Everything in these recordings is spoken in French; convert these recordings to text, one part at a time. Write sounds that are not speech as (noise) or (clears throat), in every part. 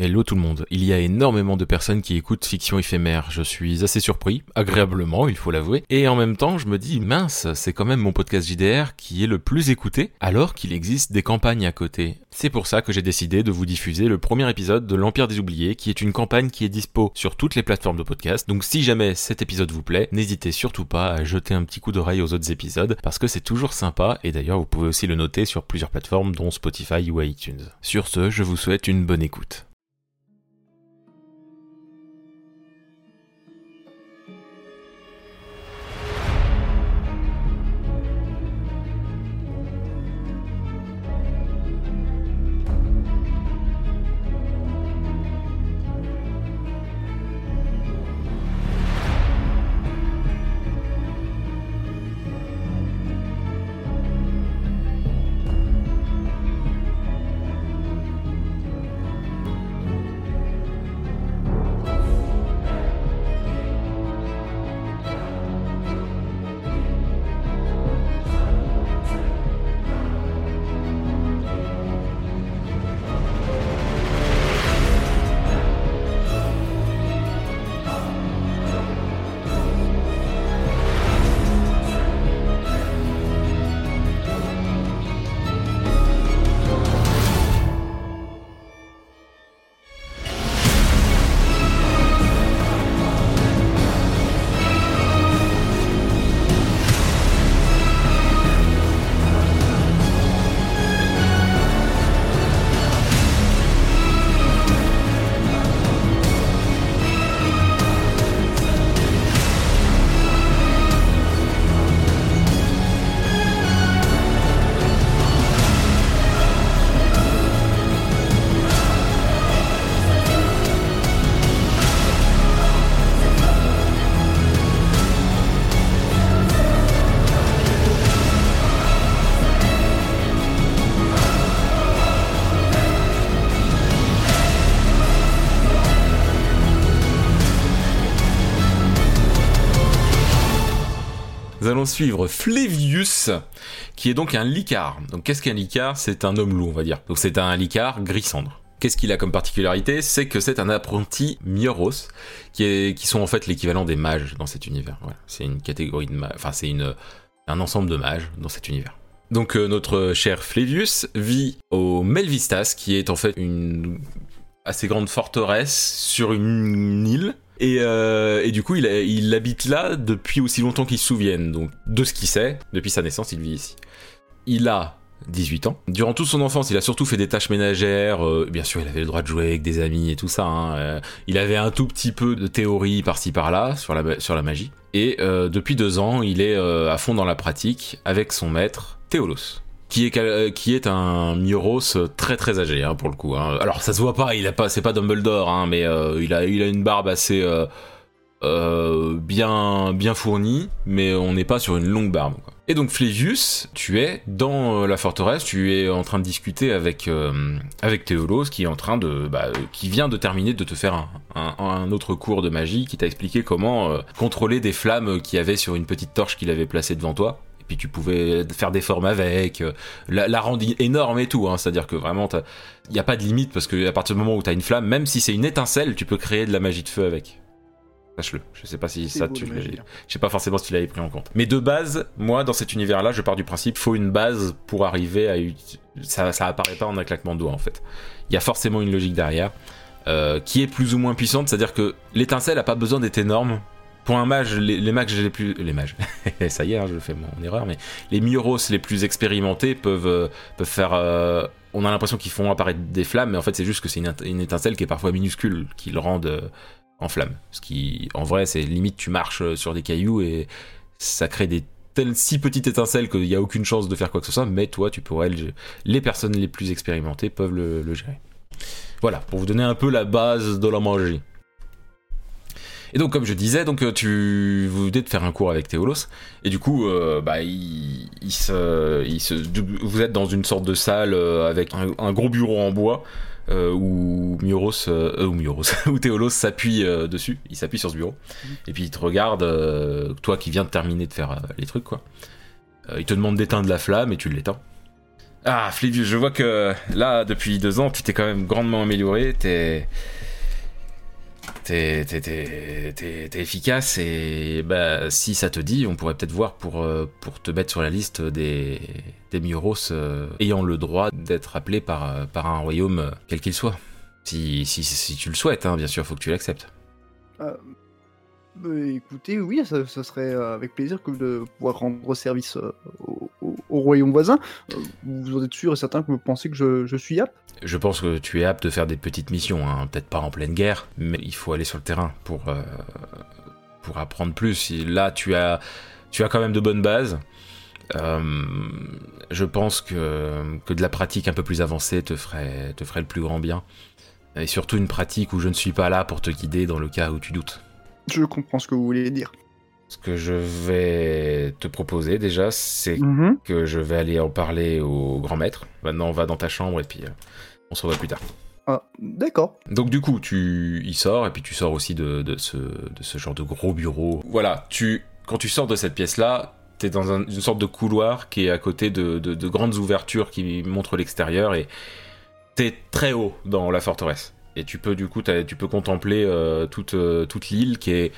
Hello tout le monde. Il y a énormément de personnes qui écoutent Fiction éphémère. Je suis assez surpris, agréablement, il faut l'avouer. Et en même temps, je me dis, mince, c'est quand même mon podcast JDR qui est le plus écouté, alors qu'il existe des campagnes à côté. C'est pour ça que j'ai décidé de vous diffuser le premier épisode de l'Empire des Oubliés, qui est une campagne qui est dispo sur toutes les plateformes de podcast. Donc si jamais cet épisode vous plaît, n'hésitez surtout pas à jeter un petit coup d'oreille aux autres épisodes, parce que c'est toujours sympa, et d'ailleurs vous pouvez aussi le noter sur plusieurs plateformes, dont Spotify ou iTunes. Sur ce, je vous souhaite une bonne écoute. Suivre Flevius, qui est donc un licard. Donc qu'est-ce qu'un licard? C'est un homme loup, on va dire. Donc c'est un licard gris cendre. Qu'est-ce qu'il a comme particularité? C'est que c'est un apprenti Mioros, qui, est, qui sont en fait l'équivalent des mages dans cet univers. Voilà. C'est une catégorie de mages, enfin c'est une, un ensemble de mages dans cet univers. Donc euh, notre cher Flevius vit au Melvistas, qui est en fait une assez grande forteresse sur une île et, euh, et, du coup, il, habite là depuis aussi longtemps qu'il se souvienne. Donc, de ce qu'il sait, depuis sa naissance, il vit ici. Il a 18 ans. Durant toute son enfance, il a surtout fait des tâches ménagères. Euh, bien sûr, il avait le droit de jouer avec des amis et tout ça. Hein. Euh, il avait un tout petit peu de théorie par-ci par-là sur la, sur la magie. Et euh, depuis deux ans, il est euh, à fond dans la pratique avec son maître, Théolos qui est euh, qui est un Mioros très très âgé hein, pour le coup. Hein. Alors ça se voit pas, il a pas, c'est pas Dumbledore, hein, mais euh, il a une barbe assez euh, bien fournie, mais on n'est pas sur une longue barbe. Et donc Flavius, tu es dans la forteresse, tu es en train de discuter avec avec Théolos, bah, qui vient de terminer de te faire un, un, un autre cours de magie, qui t'a expliqué comment contrôler des flammes qu'il y avait sur une petite torche qu'il avait placée devant toi puis tu pouvais faire des formes avec, euh, la, la rendre énorme et tout, hein, c'est-à-dire que vraiment, il n'y a pas de limite, parce que à partir du moment où tu as une flamme, même si c'est une étincelle, tu peux créer de la magie de feu avec. Sache-le, je sais pas si ça tu je sais pas forcément si tu l'avais pris en compte. Mais de base, moi dans cet univers-là, je pars du principe faut une base pour arriver à ça ça apparaît pas en un claquement de doigts en fait. Il y a forcément une logique derrière euh, qui est plus ou moins puissante, c'est-à-dire que l'étincelle a pas besoin d'être énorme pour un mage, les, mages les plus, les mages, (laughs) ça y est, hein, je fais mon erreur, mais les Mioros les plus expérimentés peuvent euh, faire. Euh, on a l'impression qu'ils font apparaître des flammes, mais en fait c'est juste que c'est une, étincelle qui est parfois minuscule, qui le rendent euh, en flamme. Ce qui, en vrai, c'est limite tu marches sur des cailloux et ça crée des telles si petites étincelles qu'il n'y a aucune chance de faire quoi que ce soit, mais toi tu pourrais, les personnes les plus expérimentées peuvent le, le gérer. Voilà, pour vous donner un peu la base de la magie. Et donc, comme je disais, donc euh, tu vous venez de faire un cours avec Théolos, et du coup, euh, bah, il, il, se, vous êtes dans une sorte de salle euh, avec un, gros bureau en bois. Où Mioros, euh, (laughs) où Théolos s'appuie dessus, il s'appuie sur ce bureau, et puis il te regarde, toi qui viens de terminer de faire les trucs, quoi. il te demande d'éteindre la flamme et tu l'éteins. Ah, Flévius, je vois que là, depuis deux ans, tu t'es quand même grandement amélioré. T'es. T'es, efficace et bah, si ça te dit, on pourrait peut-être voir pour, euh, pour te mettre sur la liste des, des euh, ayant le droit d'être appelés par, euh, par un royaume quel qu'il soit. Si, si, si tu le souhaites, hein, bien sûr, faut que tu l'acceptes. Bah, écoutez, oui, ça, serait avec plaisir que de pouvoir rendre service euh, au, au- au royaume voisin. Euh, vous en êtes sûr et certain que vous pensez que je, je suis apte Je pense que tu es apte de faire des petites missions, hein, peut-être pas en pleine guerre, mais il faut aller sur le terrain pour, euh, pour apprendre plus. Et Là, tu as, tu as quand même de bonnes bases. Euh, je pense que, que de la pratique un peu plus avancée te ferait, te ferait le plus grand bien. Et surtout une pratique où je ne suis pas là pour te guider dans le cas où tu doutes. Je comprends ce que vous voulez dire. Ce que je vais te proposer déjà, c'est Mhm. que je vais aller en parler au grand maître. Maintenant, on va dans ta chambre et puis euh, on se revoit plus tard. Ah, d'accord. Donc du coup, tu y sors et puis tu sors aussi de, de ce, de ce genre de gros bureau. Voilà, tu quand tu sors de cette pièce-là, t'es dans un- une sorte de couloir qui est à côté de, de- de grandes ouvertures qui montrent l'extérieur et t'es très haut dans la forteresse. Et tu peux du coup, tu peux contempler euh, toute, euh, toute l'île qui est,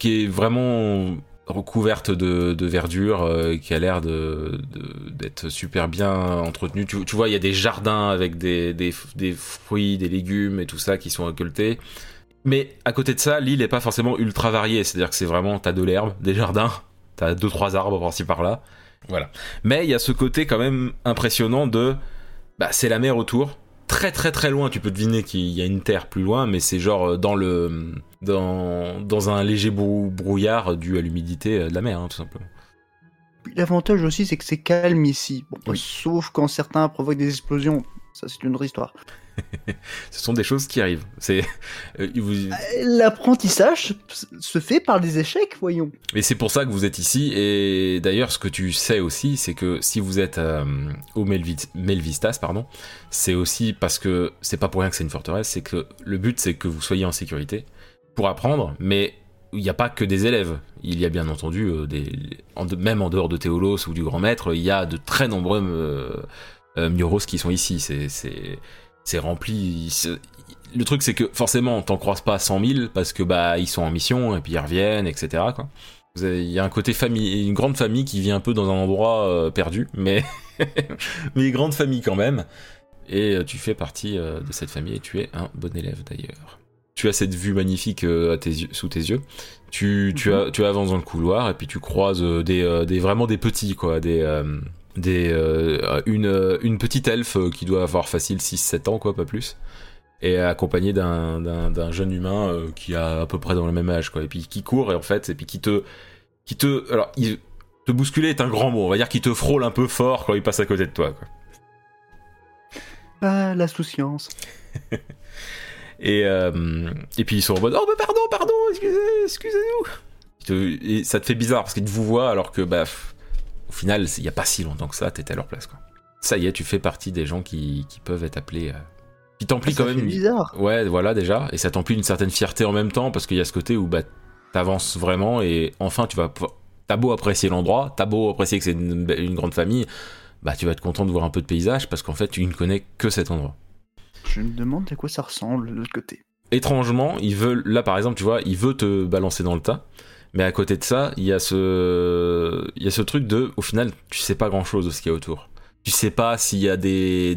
qui est vraiment recouverte de, verdure, euh, qui a l'air d'être super bien entretenue. Tu, vois, il y a des jardins avec des, fruits, des légumes et tout ça qui sont récoltés. Mais à côté de ça, l'île est pas forcément ultra variée. C'est-à-dire que c'est vraiment, t'as de l'herbe, des jardins, t'as deux trois arbres par-ci par-là. Voilà. Mais il y a ce côté quand même impressionnant de, bah c'est la mer autour. Très très très loin, tu peux deviner qu'il y a une terre plus loin, mais c'est genre euh, dans le dans, dans un léger brou- brouillard dû à l'humidité euh, de la mer, hein, tout simplement. L'avantage aussi, c'est que c'est calme ici. Bon, Oui. Sauf quand certains provoquent des explosions. Ça, c'est une autre histoire. (laughs) Ce sont des choses qui arrivent. C'est euh, Euh, L'apprentissage se fait par des échecs, voyons. Et c'est pour ça que vous êtes ici. Et d'ailleurs, ce que tu sais aussi, c'est que si vous êtes euh, au Melvi- Melvistas, pardon, c'est aussi parce que c'est pas pour rien que c'est une forteresse. C'est que le but, c'est que vous soyez en sécurité pour apprendre, mais il n'y a pas que des élèves. Il y a bien entendu des, même en dehors de Théolos ou du Grand Maître, il y a de très nombreux euh, Mioros qui sont ici. C'est c'est c'est rempli. c'est- Le truc, c'est que forcément, t'en croises pas 100 000 parce que bah ils sont en mission et puis ils reviennent, etc. Quoi. Vous avez- Il y a un côté famille, une grande famille qui vit un peu dans un endroit euh, perdu, mais (laughs) mais grande famille quand même. Et euh, tu fais partie euh, de cette famille et tu es un bon élève d'ailleurs. Tu as cette vue magnifique euh, à tes yeux, sous tes yeux. Tu, tu, Mhm. as, tu avances dans le couloir et puis tu croises euh, des, euh, des vraiment des petits quoi, des euh, des euh, une euh, une petite elfe euh, qui doit avoir facile 6-7 ans quoi, pas plus. Et accompagné d'un jeune humain euh, qui a à peu près dans le même âge quoi et puis qui court et en fait et puis qui te qui te alors il te bousculer est un grand mot on va dire qu'il te frôle un peu fort quand il passe à côté de toi quoi. Ah, l'insouciance. (laughs) Et, euh, et puis ils sont en mode Oh, bah pardon, pardon, excusez, excusez-nous. Et ça te fait bizarre parce qu'ils te vous voient alors que, bah, pff, au final, il n'y a pas si longtemps que ça, t'étais à leur place, quoi. Ça y est, tu fais partie des gens qui, qui peuvent être appelés. euh, qui t'emplit Ça quand même. bizarre. Ouais, voilà, déjà. Et ça t'emplit une certaine fierté en même temps parce qu'il y a ce côté où, bah, t'avances vraiment et enfin, tu vas. T'as beau apprécier l'endroit, t'as beau apprécier que c'est une, une grande famille, bah, tu vas être content de voir un peu de paysage parce qu'en fait, tu ne connais que cet endroit. Je me demande à quoi ça ressemble de l'autre côté. étrangement, il veut, là par exemple, tu vois, il veut te balancer dans le tas, mais à côté de ça, il y a ce, truc de, au final, tu sais pas grand chose de ce qu'il y a autour. Tu sais pas s'il y a des,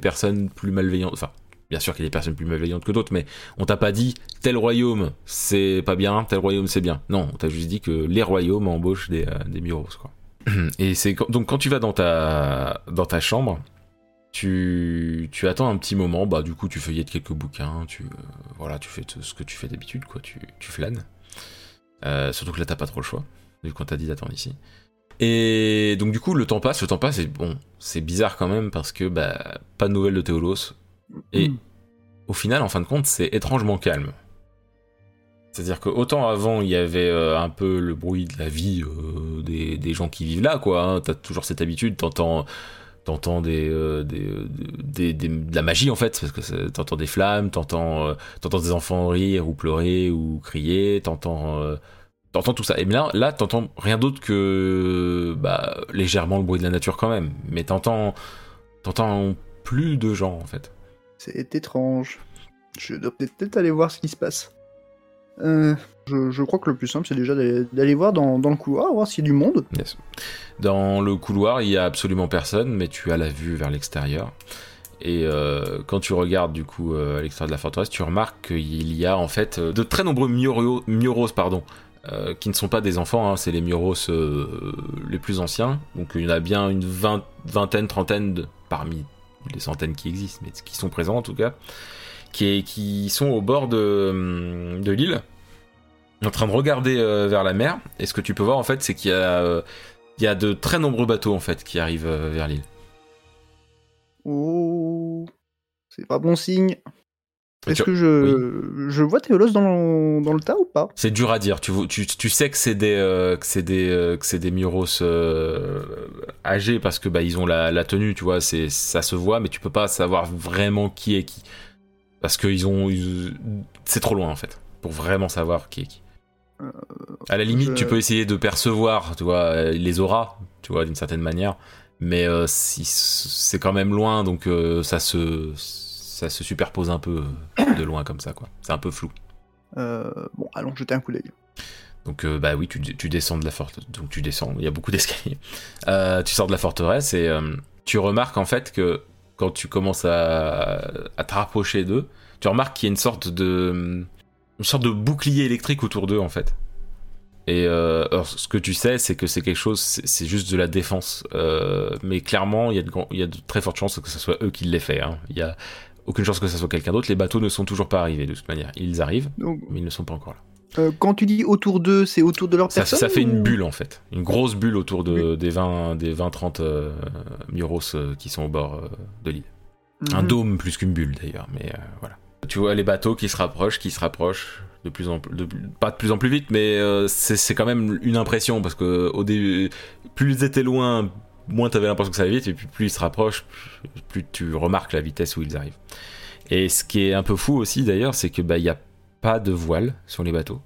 personnes plus malveillantes, enfin, bien sûr qu'il y a des personnes plus malveillantes que d'autres, mais on t'a pas dit tel royaume c'est pas bien, tel royaume c'est bien. Non, on t'a juste dit que les royaumes embauchent des, euh, quoi. (clears throat) Et donc quand tu vas dans ta, chambre, tu, attends un petit moment, bah du coup tu feuillettes quelques bouquins, tu euh, voilà, tu fais ce que tu fais d'habitude, quoi, tu, tu flânes. Euh, surtout que là t'as pas trop le choix, vu qu'on t'a dit d'attendre ici. Et donc du coup le temps passe, le temps passe, et bon, c'est bizarre quand même parce que bah pas de nouvelles de Théolos. Et Hmm. au final, en fin de compte, c'est étrangement calme. C'est-à-dire que autant avant il y avait euh, un peu le bruit de la vie euh, des, des gens qui vivent là, quoi. Hein, T'as toujours cette habitude, t'entends t'entends des, euh, euh, des, de la magie en fait, parce que t'entends des flammes, t'entends euh, t'entends des enfants rire ou pleurer ou crier, t'entends T'entends tout ça. Et là, là t'entends rien d'autre que bah, légèrement le bruit de la nature quand même. Mais t'entends, t'entends plus de gens en fait. C'est étrange. Je dois peut-être aller voir ce qui se passe. Euh, je, crois que le plus simple, c'est déjà d'aller voir dans, le couloir, voir s'il y a du monde. Dans le couloir, il y a absolument personne, mais tu as la vue vers l'extérieur. Et euh, quand tu regardes du coup euh, à l'extérieur de la forteresse, tu remarques qu'il y a en fait de très nombreux Mioros, pardon, qui ne sont pas des enfants, hein, c'est les Mioros les plus anciens. Donc il y en a bien une vingtaine, trentaine parmi les centaines qui existent, mais qui sont présents en tout cas qui, sont au bord de, l'île, en train de regarder euh, vers la mer. Et ce que tu peux voir en fait, c'est qu'il y a, euh, y a de très nombreux bateaux en fait qui arrivent euh, vers l'île. Oh, c'est pas bon signe. Est-ce que je, je vois Théolos dans le, dans le tas ou pas? C'est dur à dire. Tu, tu, tu sais que c'est des, c'est des, c'est des Muros âgés parce que bah, ils ont la, la tenue, tu vois, ça se voit, mais tu peux pas savoir vraiment qui est qui. Parce qu'ils ont. C'est trop loin en fait, pour vraiment savoir qui est qui. Euh, à la limite, tu peux essayer de percevoir, tu vois, les auras, tu vois, d'une certaine manière. Mais euh, si c'est quand même loin, donc euh, ça se ça se superpose un peu de loin comme ça, quoi. C'est un peu flou. bon, allons jeter un coup d'œil. Donc bah oui, tu, tu, descends de la forteresse. Donc tu descends, il y a beaucoup d'escaliers. tu sors de la forteresse et tu remarques en fait que quand tu commences à, te rapprocher d'eux, tu remarques qu'il y a une sorte de une sorte de bouclier électrique autour d'eux en fait. Et euh, ce que tu sais, c'est que c'est quelque chose, c'est juste de la défense. Euh, mais clairement, il y, a de, il y a de très fortes chances que ce soit eux qui l'aient fait. Hein. Il y a aucune chance que ce soit quelqu'un d'autre. Les bateaux ne sont toujours pas arrivés de toute manière. Ils arrivent, mais ils ne sont pas encore là. Euh, quand tu dis autour d'eux, c'est autour de leur ça, personne Ça fait une bulle en fait, une grosse bulle autour de, des 20-30 des 20, 30, Muros qui sont au bord de l'île. Un mhm. dôme plus qu'une bulle d'ailleurs, mais voilà. Tu vois les bateaux qui se rapprochent, qui se rapprochent de plus en plus, pas de plus en plus vite, mais c'est quand même une impression parce que au début, plus ils étaient loin, moins tu avais l'impression que ça allait vite, et puis plus ils se rapprochent, plus, tu remarques la vitesse où ils arrivent. Et ce qui est un peu fou aussi d'ailleurs, c'est que bah il y a pas de voile sur les bateaux.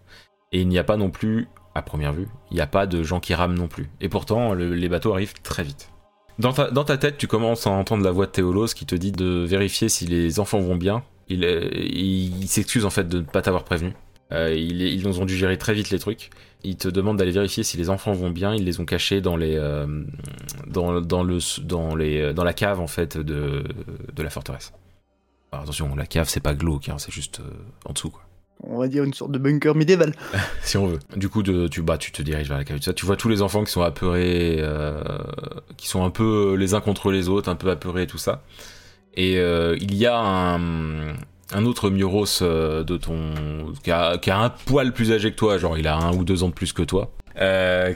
Et il n'y a pas non plus, à première vue, il n'y a pas de gens qui rament non plus. Et pourtant, les bateaux arrivent très vite. Dans ta, tête, tu commences à entendre la voix de Théolos qui te dit de vérifier si les enfants vont bien. Il, il, s'excuse en fait de ne pas t'avoir prévenu. Euh, ils, ont dû gérer très vite les trucs. Il te demande d'aller vérifier si les enfants vont bien. Ils les ont cachés dans les, euh, dans, le, dans, les, dans la cave en fait de, de la forteresse. attention, la cave c'est pas glauque, hein, c'est juste euh, en dessous quoi on va dire une sorte de bunker médiéval. (laughs) si on veut. Du coup, de, tu, bah, tu te diriges vers la cave. Tu vois tous les enfants qui sont apeurés, euh, qui sont un peu les uns contre les autres, un peu apeurés et tout ça. Et euh, il y a un, un autre Mioros euh, de ton qui a, qui a, un poil plus âgé que toi, genre il a un ou deux ans de plus que toi.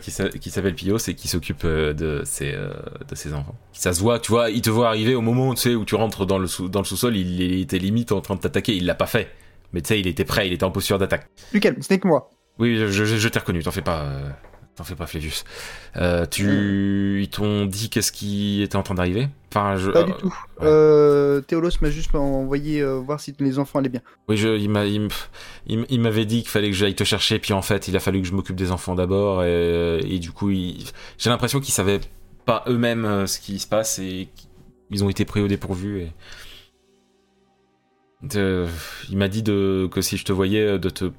qui s'appelle Pios et qui s'occupe de ses, de ses enfants. Ça se voit, tu vois, il te voit arriver au moment tu sais, où tu rentres dans le, sous, dans le sous-sol, il, il était limite en train de t'attaquer, il l'a pas fait mais tu sais, il était prêt, il était en posture d'attaque. Lucas, ce n'est que moi. Oui, je, t'ai reconnu, t'en fais pas. Euh, t'en fais pas, Flavius. Euh, tu, ils t'ont dit qu'est-ce qui était en train d'arriver? Enfin, je. Pas du tout. Euh, Théolos m'a juste envoyé voir si les enfants allaient bien. Oui, je, il m'a, il, m'avait dit qu'il fallait que j'aille te chercher, puis en fait, il a fallu que je m'occupe des enfants d'abord, et, du coup, j'ai l'impression qu'ils savaient pas eux-mêmes ce qui se passe et ils ont été pris au dépourvu. Et il m'a dit de, que si je te voyais, de te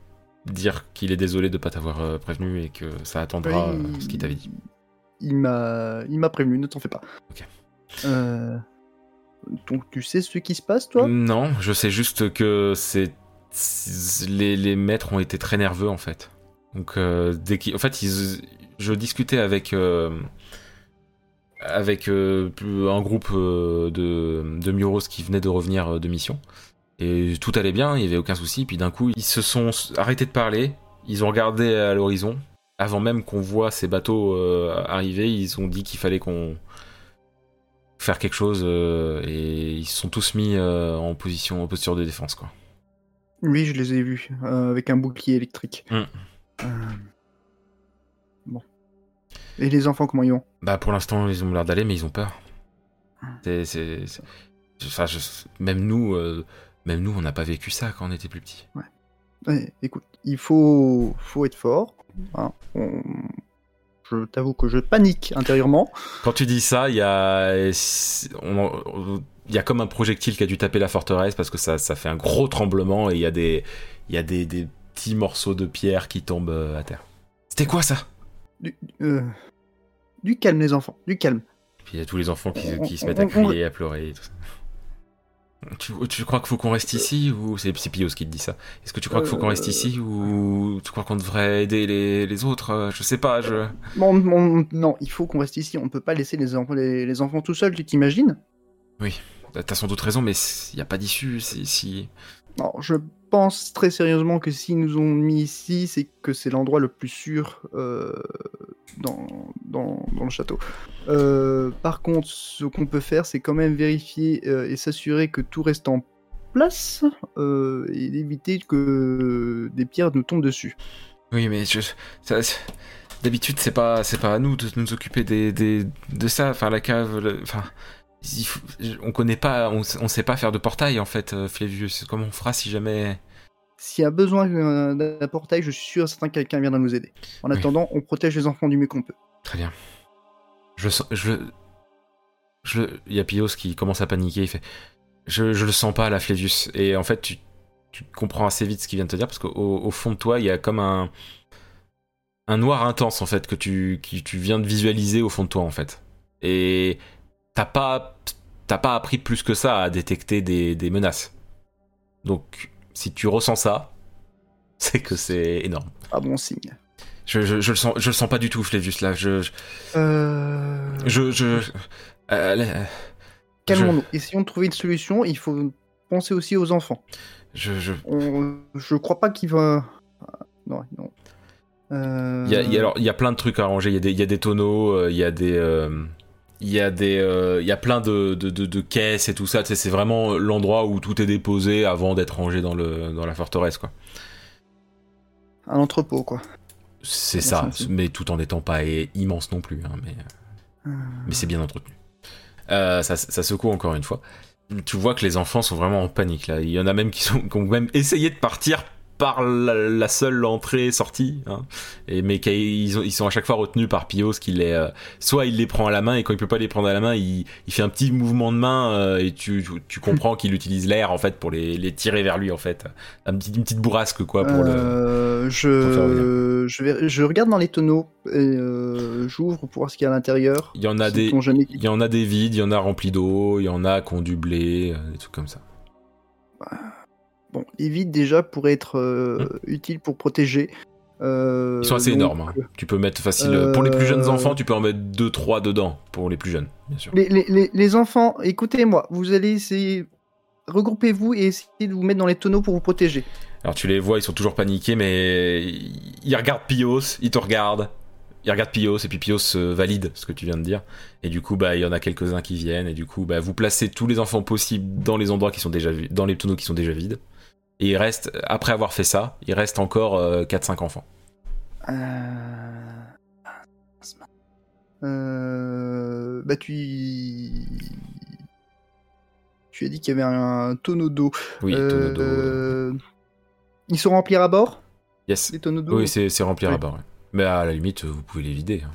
dire qu'il est désolé de ne pas t'avoir euh, prévenu et que ça attendra euh, ce qu'il t'avait dit. Il m'a, il m'a prévenu, ne t'en fais pas. Ok. Euh, donc tu sais ce qui se passe, toi? Non, je sais juste que c'est les, les, maîtres ont été très nerveux en fait. Donc dès en fait, je discutais avec avec un groupe de, de Muros qui venait de revenir de mission. Et tout allait bien, il n'y avait aucun souci. Puis d'un coup, ils se sont arrêtés de parler. Ils ont regardé à l'horizon. Avant même qu'on voit ces bateaux euh, arriver, ils ont dit qu'il fallait qu'on faire quelque chose euh, et ils se sont tous mis euh, en position, en posture de défense, quoi. Oui, je les ai vus avec un bouclier électrique. Mm. Bon. Et les enfants, comment ils vont? Bah, pour l'instant, ils ont l'air d'aller, mais ils ont peur. C'est, enfin, même nous même nous, on n'a pas vécu ça quand on était plus petit. Ouais. Ouais, écoute, il faut, faut être fort. hein. On- Je t'avoue que je panique intérieurement. Quand tu dis ça, il y a, on- y a comme un projectile qui a dû taper la forteresse parce que ça, ça fait un gros tremblement et il y a des, il y a des, des petits morceaux de pierre qui tombent euh, à terre. C'était quoi ça? Du, euh, du calme, les enfants, du calme. Puis il y a tous les enfants qui, On- se mettent à on- crier, à pleurer. Et tout ça. Tu, tu crois qu'il faut qu'on reste ici ou c'est Pios qui te dit ça? Est-ce que tu crois qu'il faut qu'on reste ici ou tu crois qu'on devrait aider les, les autres? Je sais pas. Je... Bon, bon, non, il faut qu'on reste ici. On peut pas laisser les enfants, les, les enfants tout seuls, tu t'imagines? T'as sans doute raison, mais il n'y a pas d'issue. Si, si... Non, je pense très sérieusement que s'ils nous ont mis ici, c'est que c'est l'endroit le plus sûr euh, dans, dans, le château. Euh, par contre, ce qu'on peut faire, c'est quand même vérifier euh, et s'assurer que tout reste en place et d'éviter que des pierres nous tombent dessus. Oui, mais je, ça- d'habitude, c'est pas, c'est pas à nous de nous occuper des, de ça. Enfin, la cave, enfin, on connaît pas, on, on sait pas faire de portail en fait, euh, Flévius. Comment on fera si jamais S'il y a besoin euh, d'un portail, je suis sûr certain que quelqu'un viendra nous aider. En Oui. attendant, on protège les enfants du mieux qu'on peut. Très bien. Je sens, je, je, il y a Pios qui commence à paniquer. Il fait, je, je le sens pas là, Flévius. Et en fait, tu, tu comprends assez vite ce qu'il vient de te dire parce qu'au au fond de toi, il y a comme un, un noir intense en fait que tu, qui, tu viens de visualiser au fond de toi en fait. Et t'as pas, t'as pas appris plus que ça à détecter des, des menaces. Donc, si tu ressens ça, (laughs) c'est que c'est énorme. Ah bon signe. Je, je, je le sens, je le sens pas du tout, là. Je, je, Euh... je, je, euh, Calmons-nous. Essayons de trouver une solution. Il faut penser aussi aux enfants. je, je, On- Je crois pas qu'il va. Non, non. Euh, il y a, il y a- alors, il y a plein de trucs à ranger. Il y a des, il y a des tonneaux, euh, il y a des, euh, il y a des, euh, il y a plein de, de, de, de caisses et tout ça. Tu sais, c'est vraiment l'endroit où tout est déposé avant d'être rangé dans le, dans la forteresse, quoi. Un entrepôt, quoi. C'est ça, mais tout en n'étant pas immense non plus. hein, mais, Euh, mais c'est bien entretenu. Euh, ça, ça secoue encore une fois. Tu vois que les enfants sont vraiment en panique là. Il y en a même qui, sont, qui ont même essayé de partir par la, la seule entrée-sortie, hein. et mais qu'ils ils sont à chaque fois retenus par Pios qui les, euh, soit il les prend à la main et quand il peut pas les prendre à la main, il, il fait un petit mouvement de main euh, et tu, tu, tu comprends qu'il utilise l'air en fait pour les, les tirer vers lui en fait, un petit, une petite bourrasque quoi pour le. euh, pour je... Je, vais... je regarde dans les tonneaux et j'ouvre pour voir ce qu'il y a à l'intérieur. Il y en a des, jamais il y en a des vides, il y en a remplis d'eau, il y en a qui ont du blé, des trucs comme ça. Bon, les vides déjà pourraient être euh, utiles pour protéger. Euh, Mmh. Ils sont assez donc, énormes. hein. Tu peux mettre facile. Pour les plus jeunes Euh, enfants, tu peux en mettre 2-3 dedans. Pour les plus jeunes, bien sûr. Les, les- les- les enfants, écoutez-moi, vous allez essayer. Regroupez-vous et essayez de vous mettre dans les tonneaux pour vous protéger. Alors tu les vois, ils sont toujours paniqués, mais ils regardent Pios, ils te regardent. Ils regardent Pios, et puis Pios euh, valide ce que tu viens de dire. Et du coup, bah, il y en a quelques-uns qui viennent, et du coup, bah, vous placez tous les enfants possibles dans les endroits qui sont déjà dans les tonneaux qui sont déjà vides. Et il reste, après avoir fait ça, il reste encore euh, 4-5 enfants. Euh... Euh... Bah tu... Tu as dit qu'il y avait un tonneau d'eau. Oui, tonneau d'eau. Euh, Ils sont remplis à bord, Yes. les tonneaux d'eau? Oui, c'est c'est rempli à bord. ouais. Mais à la limite, vous pouvez les vider. hein.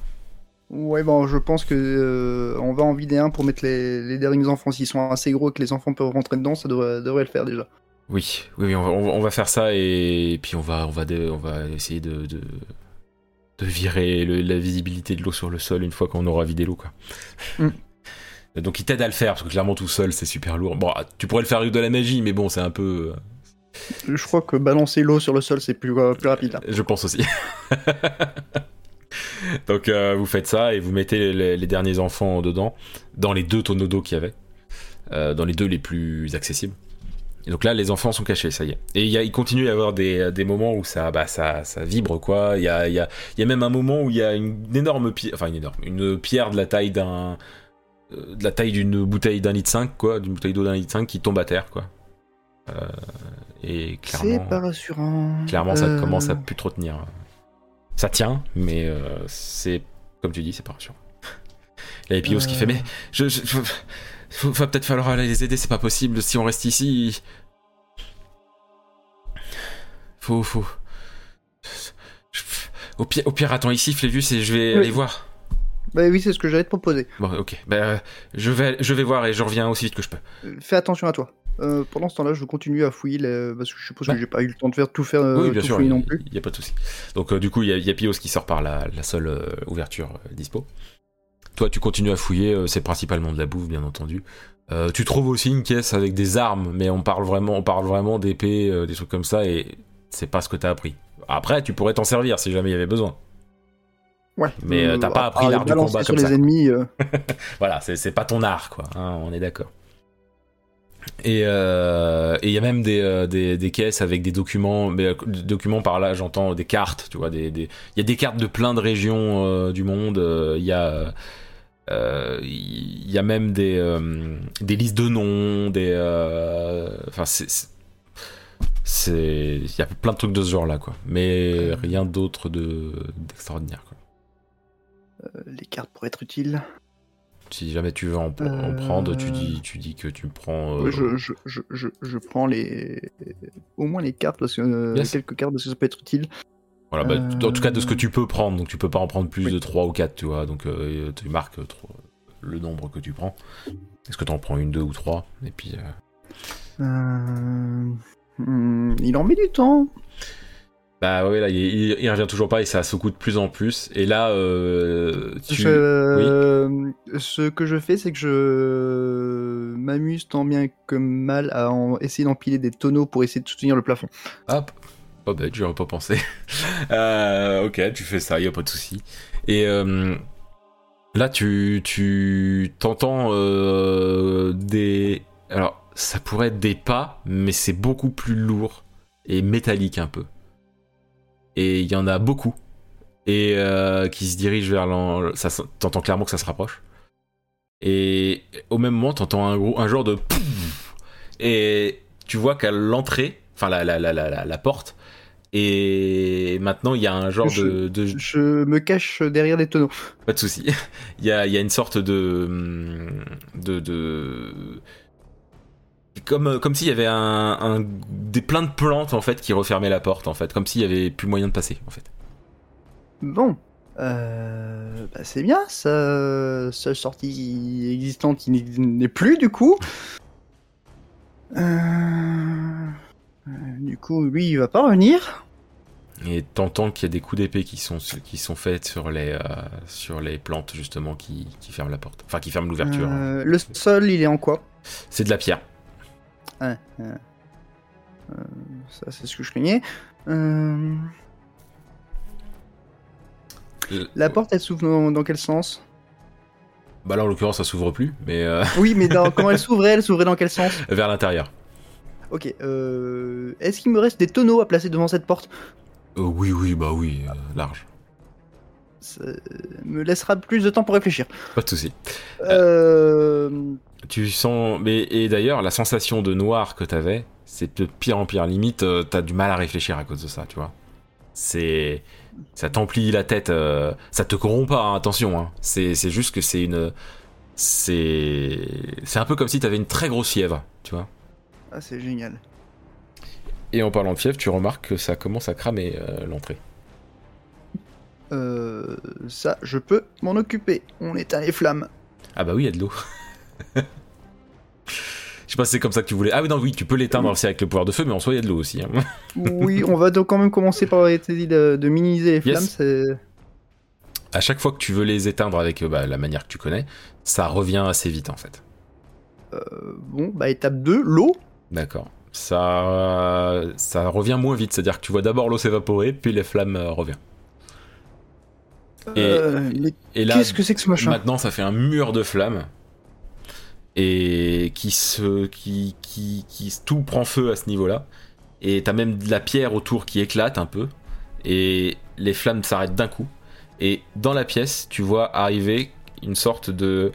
Ouais, bon, je pense que euh, on va en vider un pour mettre les, les derniers enfants. S'ils sont assez gros et que les enfants peuvent rentrer dedans, ça devrait, devrait le faire déjà. Oui, oui, oui, on va, on faire ça et puis on va, on va, on va essayer de, de, de virer le- la visibilité de l'eau sur le sol une fois qu'on aura vidé l'eau, quoi. Mm. Donc il t'aide à le faire parce que clairement tout seul c'est super lourd. Bon, tu pourrais le faire avec de la magie, mais bon, c'est un peu, euh, Je crois que balancer l'eau sur le sol, c'est plus, euh, plus rapide. là. je pense aussi. (laughs) Donc euh, vous faites ça et vous mettez les, les derniers enfants dedans, dans les deux tonneaux d'eau qu'il y avait, euh, dans les deux les plus accessibles. Et donc là, les enfants sont cachés, ça y est. Et il, y a, il continue à y avoir des, des moments où ça, bah, ça, ça vibre, quoi. Il y a, il y, a, il y a même un moment où il y a une énorme pierre, enfin une énorme, une pierre de la taille d'un, euh, de la taille d'une bouteille d'un litre 5, quoi, d'une bouteille d'eau d'un litre 5 qui tombe à terre, quoi. Euh, et C'est clairement, pas rassurant. clairement, ça Euh, commence à plus trop tenir. Ça tient, mais c'est, comme tu dis, c'est pas rassurant. Il y a Epios qui fait, mais je, je- va peut-être falloir aller les aider, c'est pas possible. Si on reste ici, faut faut, Au pire, au pire, attends ici, Flévus, et je vais Oui. aller voir. Bah oui, c'est ce que j'allais te proposer. Bon, ok. Bah, euh, je vais, je vais voir et je reviens aussi vite que je peux. Euh, Fais attention à toi. Euh, pendant ce temps-là, je continue à fouiller les- parce que je suppose Bah. que j'ai pas eu le temps de faire tout faire oui, bien tout sûr. fouiller Il non plus. n'y a pas de souci. Donc, euh, du coup, il y, a- il y a Pios qui sort par la, la seule ouverture dispo. Toi, tu continues à fouiller. c'est principalement de la bouffe, bien entendu. Tu trouves aussi une caisse avec des armes, mais on parle vraiment, on parle vraiment d'épées, des trucs comme ça, et c'est pas ce que t'as appris. Après, tu pourrais t'en servir si jamais il y avait besoin. Ouais. Mais, euh, t'as pas à appris l'art du combat sur comme les ça. ennemis. euh, (laughs) Voilà, c'est pas ton art, quoi. hein, on est d'accord. Et euh, et il y a même des, euh, des, des caisses avec des documents, mais euh, documents par là, j'entends des cartes, tu vois. des- des- Il y a des cartes de plein de régions euh, du monde. euh, Il y a euh, il y a même des, euh, des listes de noms, des. euh, Enfin, c'est. C'est- il y a plein de trucs de ce genre là quoi mais rien d'autre de d'extraordinaire quoi les cartes pourraient être utiles. Si jamais tu veux en, en Euh, prendre, tu dis, tu dis que tu prends. euh, Je, je, je, je, prends les au moins les cartes parce que euh, Yes. quelques cartes parce que ça peut être utile. Voilà, bah, euh, en tout cas de ce que tu peux prendre, donc tu peux pas en prendre plus Oui. de 3 ou 4, tu vois, donc euh, tu marques euh, le nombre que tu prends. Est-ce que tu en prends une, deux ou trois? Et puis. euh, Hmm, il en met du temps. Bah ouais, là, il, il, il revient toujours pas et ça secoue de plus en plus. Et là, euh, tu. Je- Ce que je fais, c'est que je m'amuse tant bien que mal à en- essayer d'empiler des tonneaux pour essayer de soutenir le plafond. Hop, pas bête, j'y aurais pas pensé. (laughs) Euh, ok, tu fais ça, y a pas de souci. Et euh, là, tu tu t'entends des. Alors, ça pourrait être des pas, mais c'est beaucoup plus lourd et métallique un peu. Et il y en a beaucoup. Et euh, qui se dirigent vers l'en. T'entends clairement que ça se rapproche. Et au même moment, t'entends un, gros, un genre de. Et tu vois qu'à l'entrée, enfin la, la, la, la, la- porte, et maintenant il y a un genre Je- de, de- Je me cache derrière des tonneaux. Pas de souci. (laughs) Il y a, il y a une sorte de. de. de... Comme, comme s'il y avait un, un- des plein de plantes en fait qui refermaient la porte en fait, comme s'il y avait plus moyen de passer en fait. Bon, euh, bah c'est bien, sa seule sortie existante qui n'est- plus du coup. Euh, euh, du coup, lui, il va pas revenir. Et t'entends qu'il y a des coups d'épée qui sont, qui sont faits sur les, euh, sur les plantes justement qui, qui ferment la porte. Enfin qui ferment l'ouverture. Euh, le sol, il est en quoi? C'est de la pierre. Ah, euh, euh, Ça, c'est ce que je craignais. Euh, la porte, elle s'ouvre dans, dans quel sens? Bah là en l'occurrence ça s'ouvre plus, mais euh, Oui, mais dans, (laughs) comment elle s'ouvrait? Elle s'ouvrait dans quel sens? Vers l'intérieur. Ok. Euh, Est-ce qu'il me reste des tonneaux à placer devant cette porte? Euh, oui oui bah oui, euh, large. Ça me laissera plus de temps pour réfléchir. Pas de souci. Euh... Tu sens, mais et d'ailleurs la sensation de noir que t'avais, c'est de pire en pire. Limite, euh, t'as du mal à réfléchir à cause de ça, tu vois. C'est, ça t'emplit la tête. euh, ça te corrompt pas, hein, attention. Hein. C'est, c'est juste que c'est une, c'est, c'est un peu comme si t'avais une très grosse fièvre, tu vois. Ah, c'est génial. Et en parlant de fièvre, tu remarques que ça commence à cramer euh, l'entrée. Euh, ça, je peux m'en occuper. On éteint les flammes. Ah bah oui, il y a de l'eau. (laughs) Je sais pas si c'est comme ça que tu voulais. Ah oui, non, oui, tu peux l'éteindre aussi avec le pouvoir de feu, mais en soi, il y a de l'eau aussi. hein. (laughs) Oui, on va donc quand même commencer par essayer de, de minimiser les flammes. Yes. C'est à chaque fois que tu veux les éteindre avec euh, bah, la manière que tu connais, ça revient assez vite en fait. euh, bon. Bah étape 2, l'eau. D'accord. Ça, ça revient moins vite, c'est-à-dire que tu vois d'abord l'eau s'évaporer, puis les flammes reviennent. Et- Euh, mais Et là, qu'est-ce que c'est que ce machin maintenant, ça fait un mur de flammes et qui se, qui, qui, qui tout prend feu à ce niveau-là. Et t'as même de la pierre autour qui éclate un peu, et les flammes s'arrêtent d'un coup. Et dans la pièce, tu vois arriver une sorte de,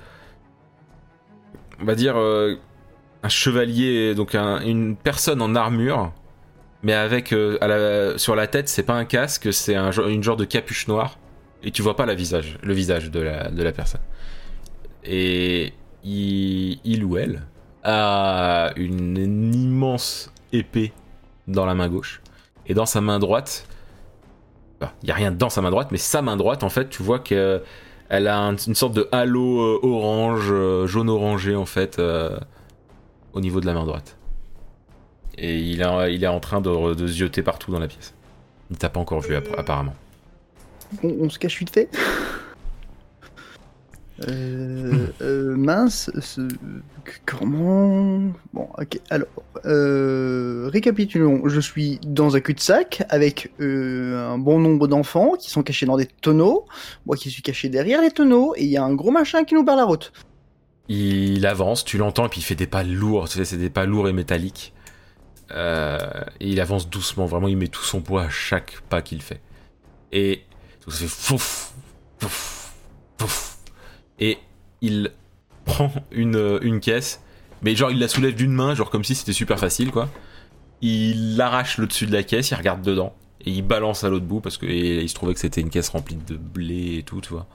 on va dire, euh, un chevalier, donc un- une personne en armure, mais avec euh, à la- sur la tête, c'est pas un casque, c'est un, une genre de capuche noire, et tu vois pas la visage, le visage de la, de la personne. Et il, il ou elle a une, une immense épée dans la main gauche Et dans sa main droite, il y a rien dans sa main droite, mais sa main droite, en fait, tu vois qu'elle a une sorte de halo euh, orange, euh, jaune orangé en fait, euh, au niveau de la main droite. Et il, il est en train de, de zioter partout dans la pièce. Il t'a pas encore vu apparemment. On, se cache vite fait. Euh, euh, mince, comment Bon, ok. Alors, euh, récapitulons. Je suis dans un cul-de-sac avec un bon nombre d'enfants qui sont cachés dans des tonneaux. Moi qui suis caché derrière les tonneaux et il y a un gros machin qui nous barre la route. Il avance, tu l'entends, et puis il fait des pas lourds. C'est des pas lourds et métalliques. et il avance doucement. Vraiment, il met tout son poids à chaque pas qu'il fait. Et ça fait fouf. Et il prend une, une caisse, mais genre il la soulève d'une main, genre comme si c'était super facile quoi. Il arrache le dessus de la caisse, il regarde dedans, et il balance à l'autre bout parce que il se trouvait que c'était une caisse remplie de blé et tout, tu vois.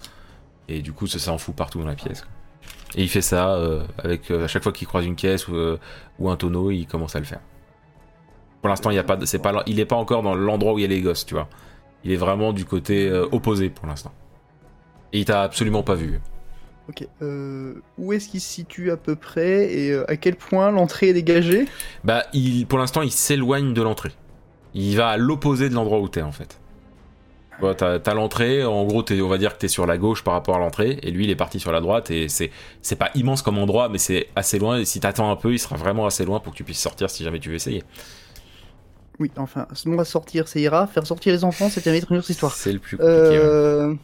Et du coup, ça s'en fout partout dans la pièce. Et il fait ça euh, avec euh, à chaque fois qu'il croise une caisse ou, euh, un tonneau, il commence à le faire. Pour l'instant, il y a pas, pas, il est pas encore dans l'endroit où il y a les gosses, tu vois. Il est vraiment du côté euh, opposé pour l'instant. Et il t'a absolument pas vu. Ok. Euh, où est-ce qu'il se situe à peu près et euh, à quel point l'entrée est dégagée? Bah, il, pour l'instant, il s'éloigne de l'entrée. Il va à l'opposé de l'endroit où t'es en fait. Bon, t'as l'entrée, en gros, on va dire que t'es sur la gauche par rapport à l'entrée, et lui, il est parti sur la droite, et c'est pas immense comme endroit, mais c'est assez loin, et si t'attends un peu, il sera vraiment assez loin pour que tu puisses sortir si jamais tu veux essayer. Oui, enfin, on va sortir, ça ira. Faire sortir les enfants, c'est une autre histoire. C'est le plus compliqué. Euh...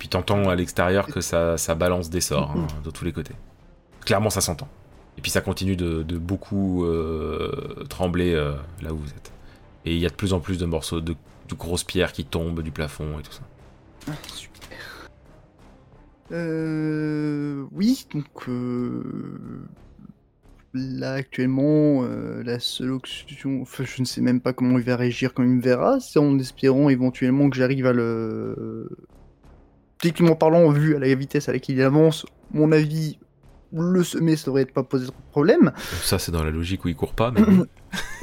Puis t'entends à l'extérieur que ça, ça, balance des sorts hein, de tous les côtés. Clairement, ça s'entend. Et puis ça continue de, beaucoup euh, trembler euh, là où vous êtes. Et il y a de plus en plus de morceaux de, grosses pierres qui tombent du plafond et tout ça. Ah, super. Euh, oui, donc là actuellement, euh, la seule option, enfin, je ne sais même pas comment il va réagir quand il me verra, c'est en espérant éventuellement que j'arrive à le. Techniquement parlant, vu à la vitesse à laquelle il avance, mon avis, le semer, ça devrait pas poser de problème. Ça, c'est dans la logique où il court pas, mais.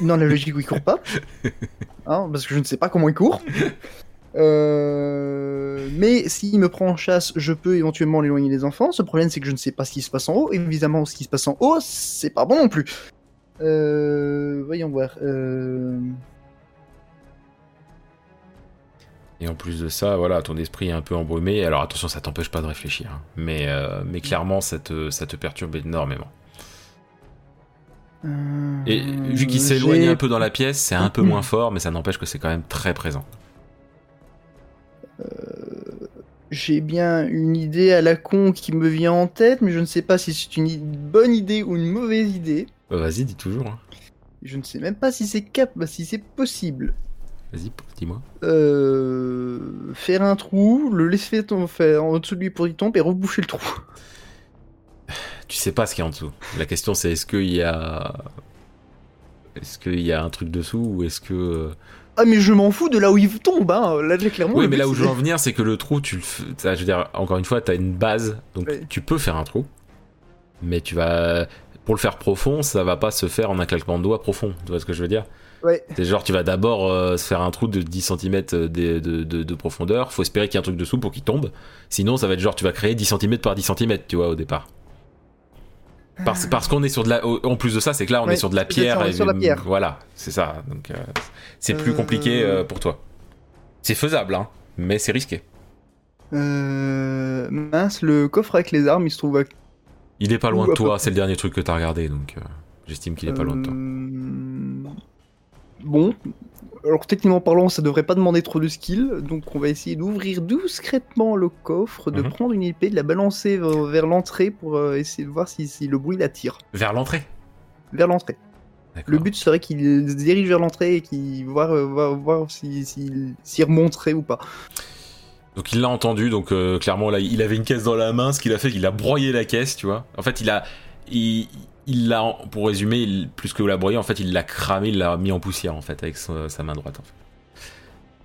(laughs) dans la logique où il court pas. (laughs) Hein, parce que je ne sais pas comment il court. Euh, mais s'il me prend en chasse, je peux éventuellement l'éloigner des enfants. Ce problème, c'est que je ne sais pas ce qui se passe en haut. Évidemment, ce qui se passe en haut, c'est pas bon non plus. Euh, voyons voir. Euh. Et en plus de ça, voilà, ton esprit est un peu embrumé. Alors attention, ça t'empêche pas de réfléchir. Hein. Mais, mais clairement, ça te, ça te perturbe énormément. Et vu qu'il s'éloigne un peu dans la pièce, c'est un peu moins fort, mais ça n'empêche que c'est quand même très présent. Euh, j'ai bien une idée à la con qui me vient en tête, mais je ne sais pas si c'est une bonne idée ou une mauvaise idée. Bah, vas-y, dis toujours. Hein. Je ne sais même pas si c'est cap, si c'est possible. Vas-y, dis-moi. Euh, faire un trou, le laisser faire en dessous de lui pour qu'il tombe et reboucher le trou. Tu sais pas ce qu'il y a en dessous. La question c'est est-ce qu'il y a. Est-ce qu'il y a un truc dessous ou est-ce que. Ah mais je m'en fous de là où il tombe, hein. là clairement. Oui mais là où je veux en venir c'est que le trou, tu le, je veux dire encore une fois, t'as une base, donc tu peux faire un trou, mais tu vas pour le faire profond, ça va pas se faire en un claquement de doigts profond. Tu vois ce que je veux dire? Ouais. C'est genre tu vas d'abord euh, se faire un trou de 10 cm de, de, de, profondeur, faut espérer qu'il y ait un truc dessous pour qu'il tombe. Sinon ça va être genre tu vas créer 10 cm par 10 cm, tu vois au départ. Parce, parce qu'on est sur de la. En plus de ça, c'est que là, on est sur de la pierre. sur la pierre. Voilà, c'est ça. Donc, euh, c'est plus compliqué euh. Euh, pour toi. C'est faisable, hein, mais c'est risqué. Euh... Mince, le coffre avec les armes, il se trouve à... Il est pas loin de toi, c'est le dernier truc que t'as regardé, donc j'estime qu'il est pas loin de toi. Bon, alors techniquement parlant, ça devrait pas demander trop de skill, donc on va essayer d'ouvrir discrètement le coffre, de mhm. prendre une épée, de la balancer vers, l'entrée pour euh, essayer de voir si, le bruit l'attire. Vers l'entrée Vers l'entrée. Le but serait qu'il se dirige vers l'entrée et qu'il voit, euh, voir s'il si, remonterait ou pas. Donc il l'a entendu, donc euh, clairement là, il avait une caisse dans la main, ce qu'il a fait, il a broyé la caisse, tu vois. En fait, il a, il, il l'a, pour résumer, plus que la broyer, en fait, il l'a cramé, il l'a mis en poussière, en fait, avec sa, main droite, en fait.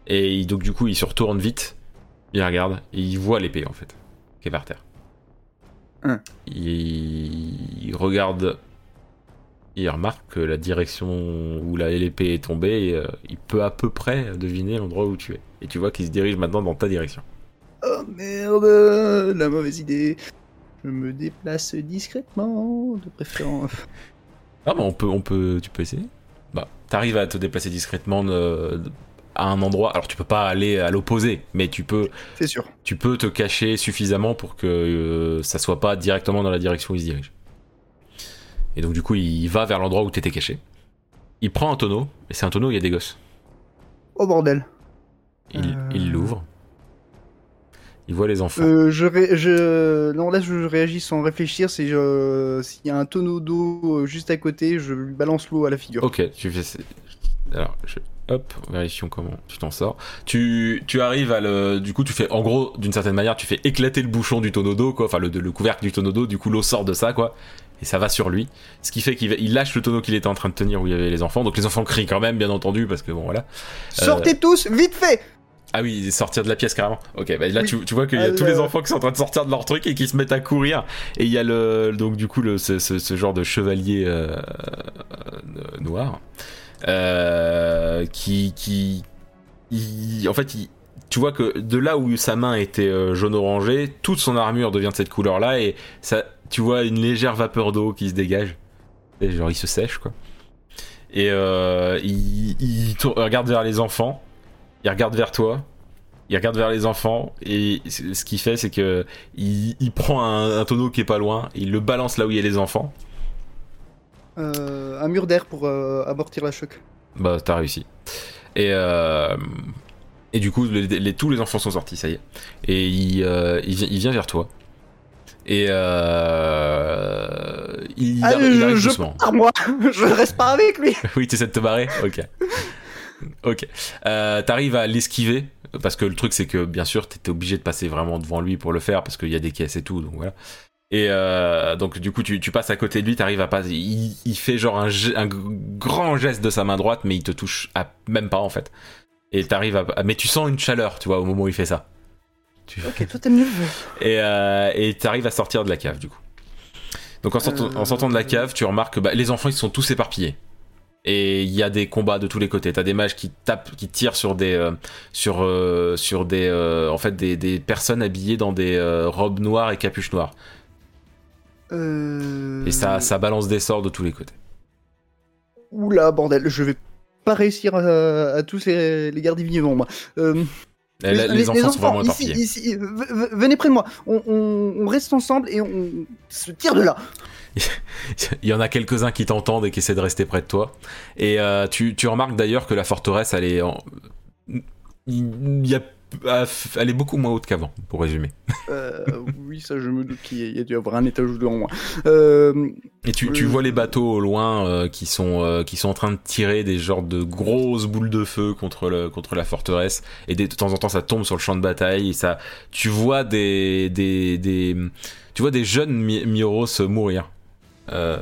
Et donc, du coup, il se retourne vite, il regarde, et il voit l'épée, en fait, qui est par terre. Hein. Il... regarde il remarque que la direction où l'épée est tombée, et, euh, il peut à peu près deviner l'endroit où tu es. Et tu vois qu'il se dirige maintenant dans ta direction. Oh merde, la mauvaise idée. Je me déplace discrètement, de préférence. Ah bah on peut, on peut, tu peux essayer. Bah, t'arrives à te déplacer discrètement euh, à un endroit. Alors tu peux pas aller à l'opposé, mais tu peux, C'est sûr. tu peux te cacher suffisamment pour que euh, ça soit pas directement dans la direction où il se dirige. Et donc du coup, il va vers l'endroit où t'étais caché. Il prend un tonneau, et c'est un tonneau où il y a des gosses. Oh bordel. Il Euh. il l'ouvre. Il voit les enfants. Euh, je, ré- je... Non, là, je réagis sans réfléchir. C'est je... S'il y a un tonneau d'eau euh, juste à côté, je lui balance l'eau à la figure. Ok, tu fais. Alors, je... hop, vérifions comment tu t'en sors. Tu, tu arrives à le. Du coup, tu fais. En gros, d'une certaine manière, tu fais éclater le bouchon du tonneau d'eau, quoi. Enfin, le, le couvercle du tonneau d'eau. Du coup, l'eau sort de ça, quoi. Et ça va sur lui. Ce qui fait qu'il il lâche le tonneau qu'il était en train de tenir où il y avait les enfants. Donc, les enfants crient quand même, bien entendu, parce que bon, voilà. Sortez tous, vite fait Ah oui, sortir de la pièce carrément. Ok, bah là Oui. tu, tu vois qu'il y a Ah, tous le- les enfants qui sont en train de sortir de leur truc et qui se mettent à courir. Et il y a le donc du coup le, ce, ce- ce genre de chevalier euh, euh, noir euh, qui qui il- en fait il- tu vois que de là où sa main était jaune orangé, toute son armure devient de cette couleur là et ça tu vois une légère vapeur d'eau qui se dégage. Et genre il se sèche quoi. Et il, regarde vers les enfants il regarde vers toi, il regarde vers les enfants, et ce qu'il fait, c'est que il, il prend un, un tonneau qui est pas loin, il le balance là où il y a les enfants. Euh, Un mur d'air pour euh, amortir la choc. Bah, t'as réussi. Et, euh, et du coup, les- les- tous les enfants sont sortis, ça y est. Et il, euh, il, vient, il vient vers toi. Et il, Ah, arri- il je, arrive je doucement. pars, moi (laughs) Je reste pas avec lui (laughs) oui, t'essaies de te barrer? Ok. (laughs) Ok. Euh, T'arrives à l'esquiver, parce que le truc c'est que bien sûr t'étais obligé de passer vraiment devant lui pour le faire, parce qu'il y a des caisses et tout, donc voilà. Et euh, donc du coup tu, tu passes à côté de lui, t'arrives à passer. Il, il fait genre un, grand geste de sa main droite, mais il te touche à, même pas en fait. Et t'arrives à, mais tu sens une chaleur, tu vois, au moment où il fait ça. Tu- Ok, toi t'aimes feu. et euh, et t'arrives à sortir de la cave du coup. Donc en, sortant- en sortant de la cave, tu remarques que bah, les enfants ils sont tous éparpillés. Et il y a des combats de tous les côtés. T'as des mages qui tapent, qui tirent sur des, euh, sur, euh, sur des, euh, en fait des, des personnes habillées dans des robes noires et capuches noires. Et ça, ça balance des sorts de tous les côtés. Oula, bordel, je vais pas réussir à, à tous les, les garder vivants, moi. Là, les, enfants sont vraiment ici, ici, venez près de moi. On, on- on reste ensemble et on se tire de là. Il y en a quelques-uns qui t'entendent et qui essaient de rester près de toi. Et euh, tu, tu remarques d'ailleurs que la forteresse, elle est, en... il y a, elle est beaucoup moins haute qu'avant, pour résumer. Euh, oui, ça, je me doute qu'il y a- il y dû avoir un étage ou deux en moins. Euh, Et tu, tu vois les bateaux au loin qui sont qui sont en train de tirer des genres de grosses boules de feu contre le contre la forteresse et de temps en temps ça tombe sur le champ de bataille et ça tu vois des des, des tu vois des jeunes Mi- Mioros mourir euh,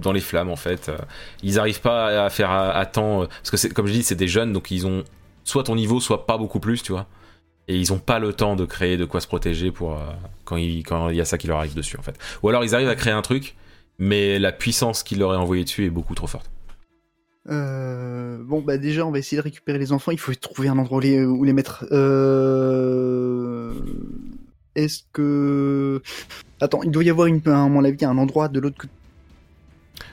dans les flammes en fait Euh, ils arrivent pas à faire à, temps euh, parce que comme je dis c'est des jeunes donc ils ont soit ton niveau soit pas beaucoup plus tu vois et ils ont pas le temps de créer de quoi se protéger pour quand il y a ça qui leur arrive dessus en fait ou alors ils arrivent à créer un truc mais la puissance qu'il leur est envoyée dessus est beaucoup trop forte bon, bah déjà, on va essayer de récupérer les enfants. Il faut trouver un endroit où les, mettre. Est-ce que... Attends, il doit y avoir, une, à mon avis, un endroit de l'autre côté.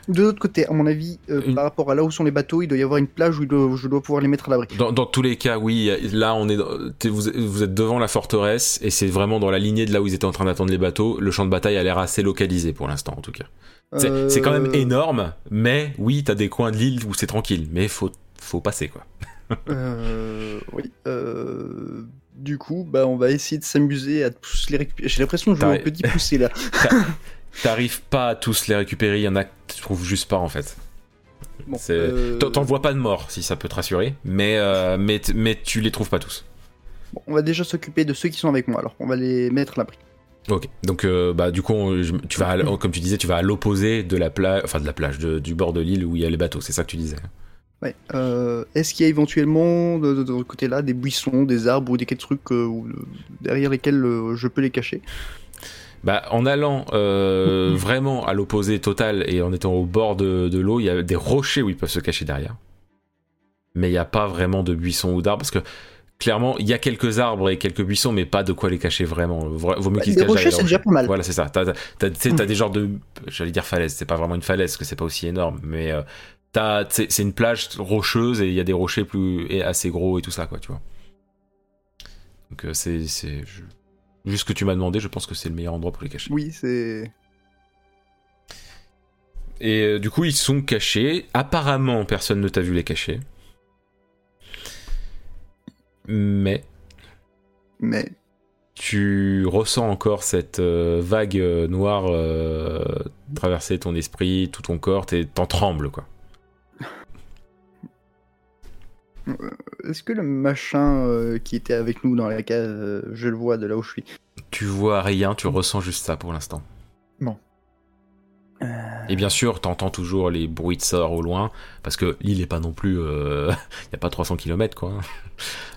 De l'autre côté, à mon avis, euh, Une- par rapport à là où sont les bateaux, il doit y avoir une plage où, il doit- où je dois pouvoir les mettre à l'abri. dans, dans tous les cas oui là on est vous, vous êtes devant la forteresse et c'est vraiment dans la lignée de là où ils étaient en train d'attendre les bateaux le champ de bataille a l'air assez localisé pour l'instant en tout cas c'est Euh, quand même énorme mais oui t'as des coins de l'île où c'est tranquille mais faut faut passer quoi Euh, oui. Euh, du coup, bah, on va essayer de s'amuser à tous les récupérer. J'ai l'impression de jouer au petit poussé là. (laughs) t'arrives pas à tous les récupérer il y en a que tu trouves juste pas en fait Bon, euh, T'en- vois pas de mort, si ça peut te rassurer, mais, euh, mais, mais tu les trouves pas tous. bon, on va déjà s'occuper de ceux qui sont avec moi. Alors, on va les mettre à l'abri. Ok, donc euh, bah, du coup, on- je- tu vas, à comme tu disais, tu vas à l'opposé de la plage, enfin de la plage, de- du bord de l'île où il y a les bateaux, c'est ça que tu disais. Ouais. Euh, Est-ce qu'il y a éventuellement de, de, côté-là des buissons, des arbres ou des trucs euh, derrière lesquels euh, je peux les cacher? Bah, en allant (laughs) vraiment à l'opposé total et en étant au bord de, l'eau, il y a des rochers où ils peuvent se cacher derrière. Mais il n'y a pas vraiment de buissons ou d'arbres parce que clairement, il y a quelques arbres et quelques buissons, mais pas de quoi les cacher vraiment. Vra- Vaut mieux qu'ils se des cachent rochers, derrière c'est les déjà pas mal. Voilà, c'est ça. T'as, t'as (laughs) des genres de. J'allais dire falaise, c'est pas vraiment une falaise, parce que c'est pas aussi énorme, mais euh, c'est, c'est une plage rocheuse et il y a des rochers plus et assez gros et tout ça, quoi, tu vois. Donc euh, c'est. c'est je- Juste ce que tu m'as demandé, je pense que c'est le meilleur endroit pour les cacher. Oui, c'est. Et euh, du coup, ils sont cachés. Apparemment, personne ne t'a vu les cacher. Mais Mais tu ressens encore cette euh, vague noire traverser ton esprit, tout ton corps, t'en trembles quoi. Est-ce que le machin euh, qui était avec nous dans la cave, euh, je le vois de là où je suis Tu vois rien, tu ressens juste ça pour l'instant. Euh, Et bien sûr, t'entends toujours les bruits de sorts au loin, parce que l'île est pas non plus... Il (laughs) y a pas 300 km quoi.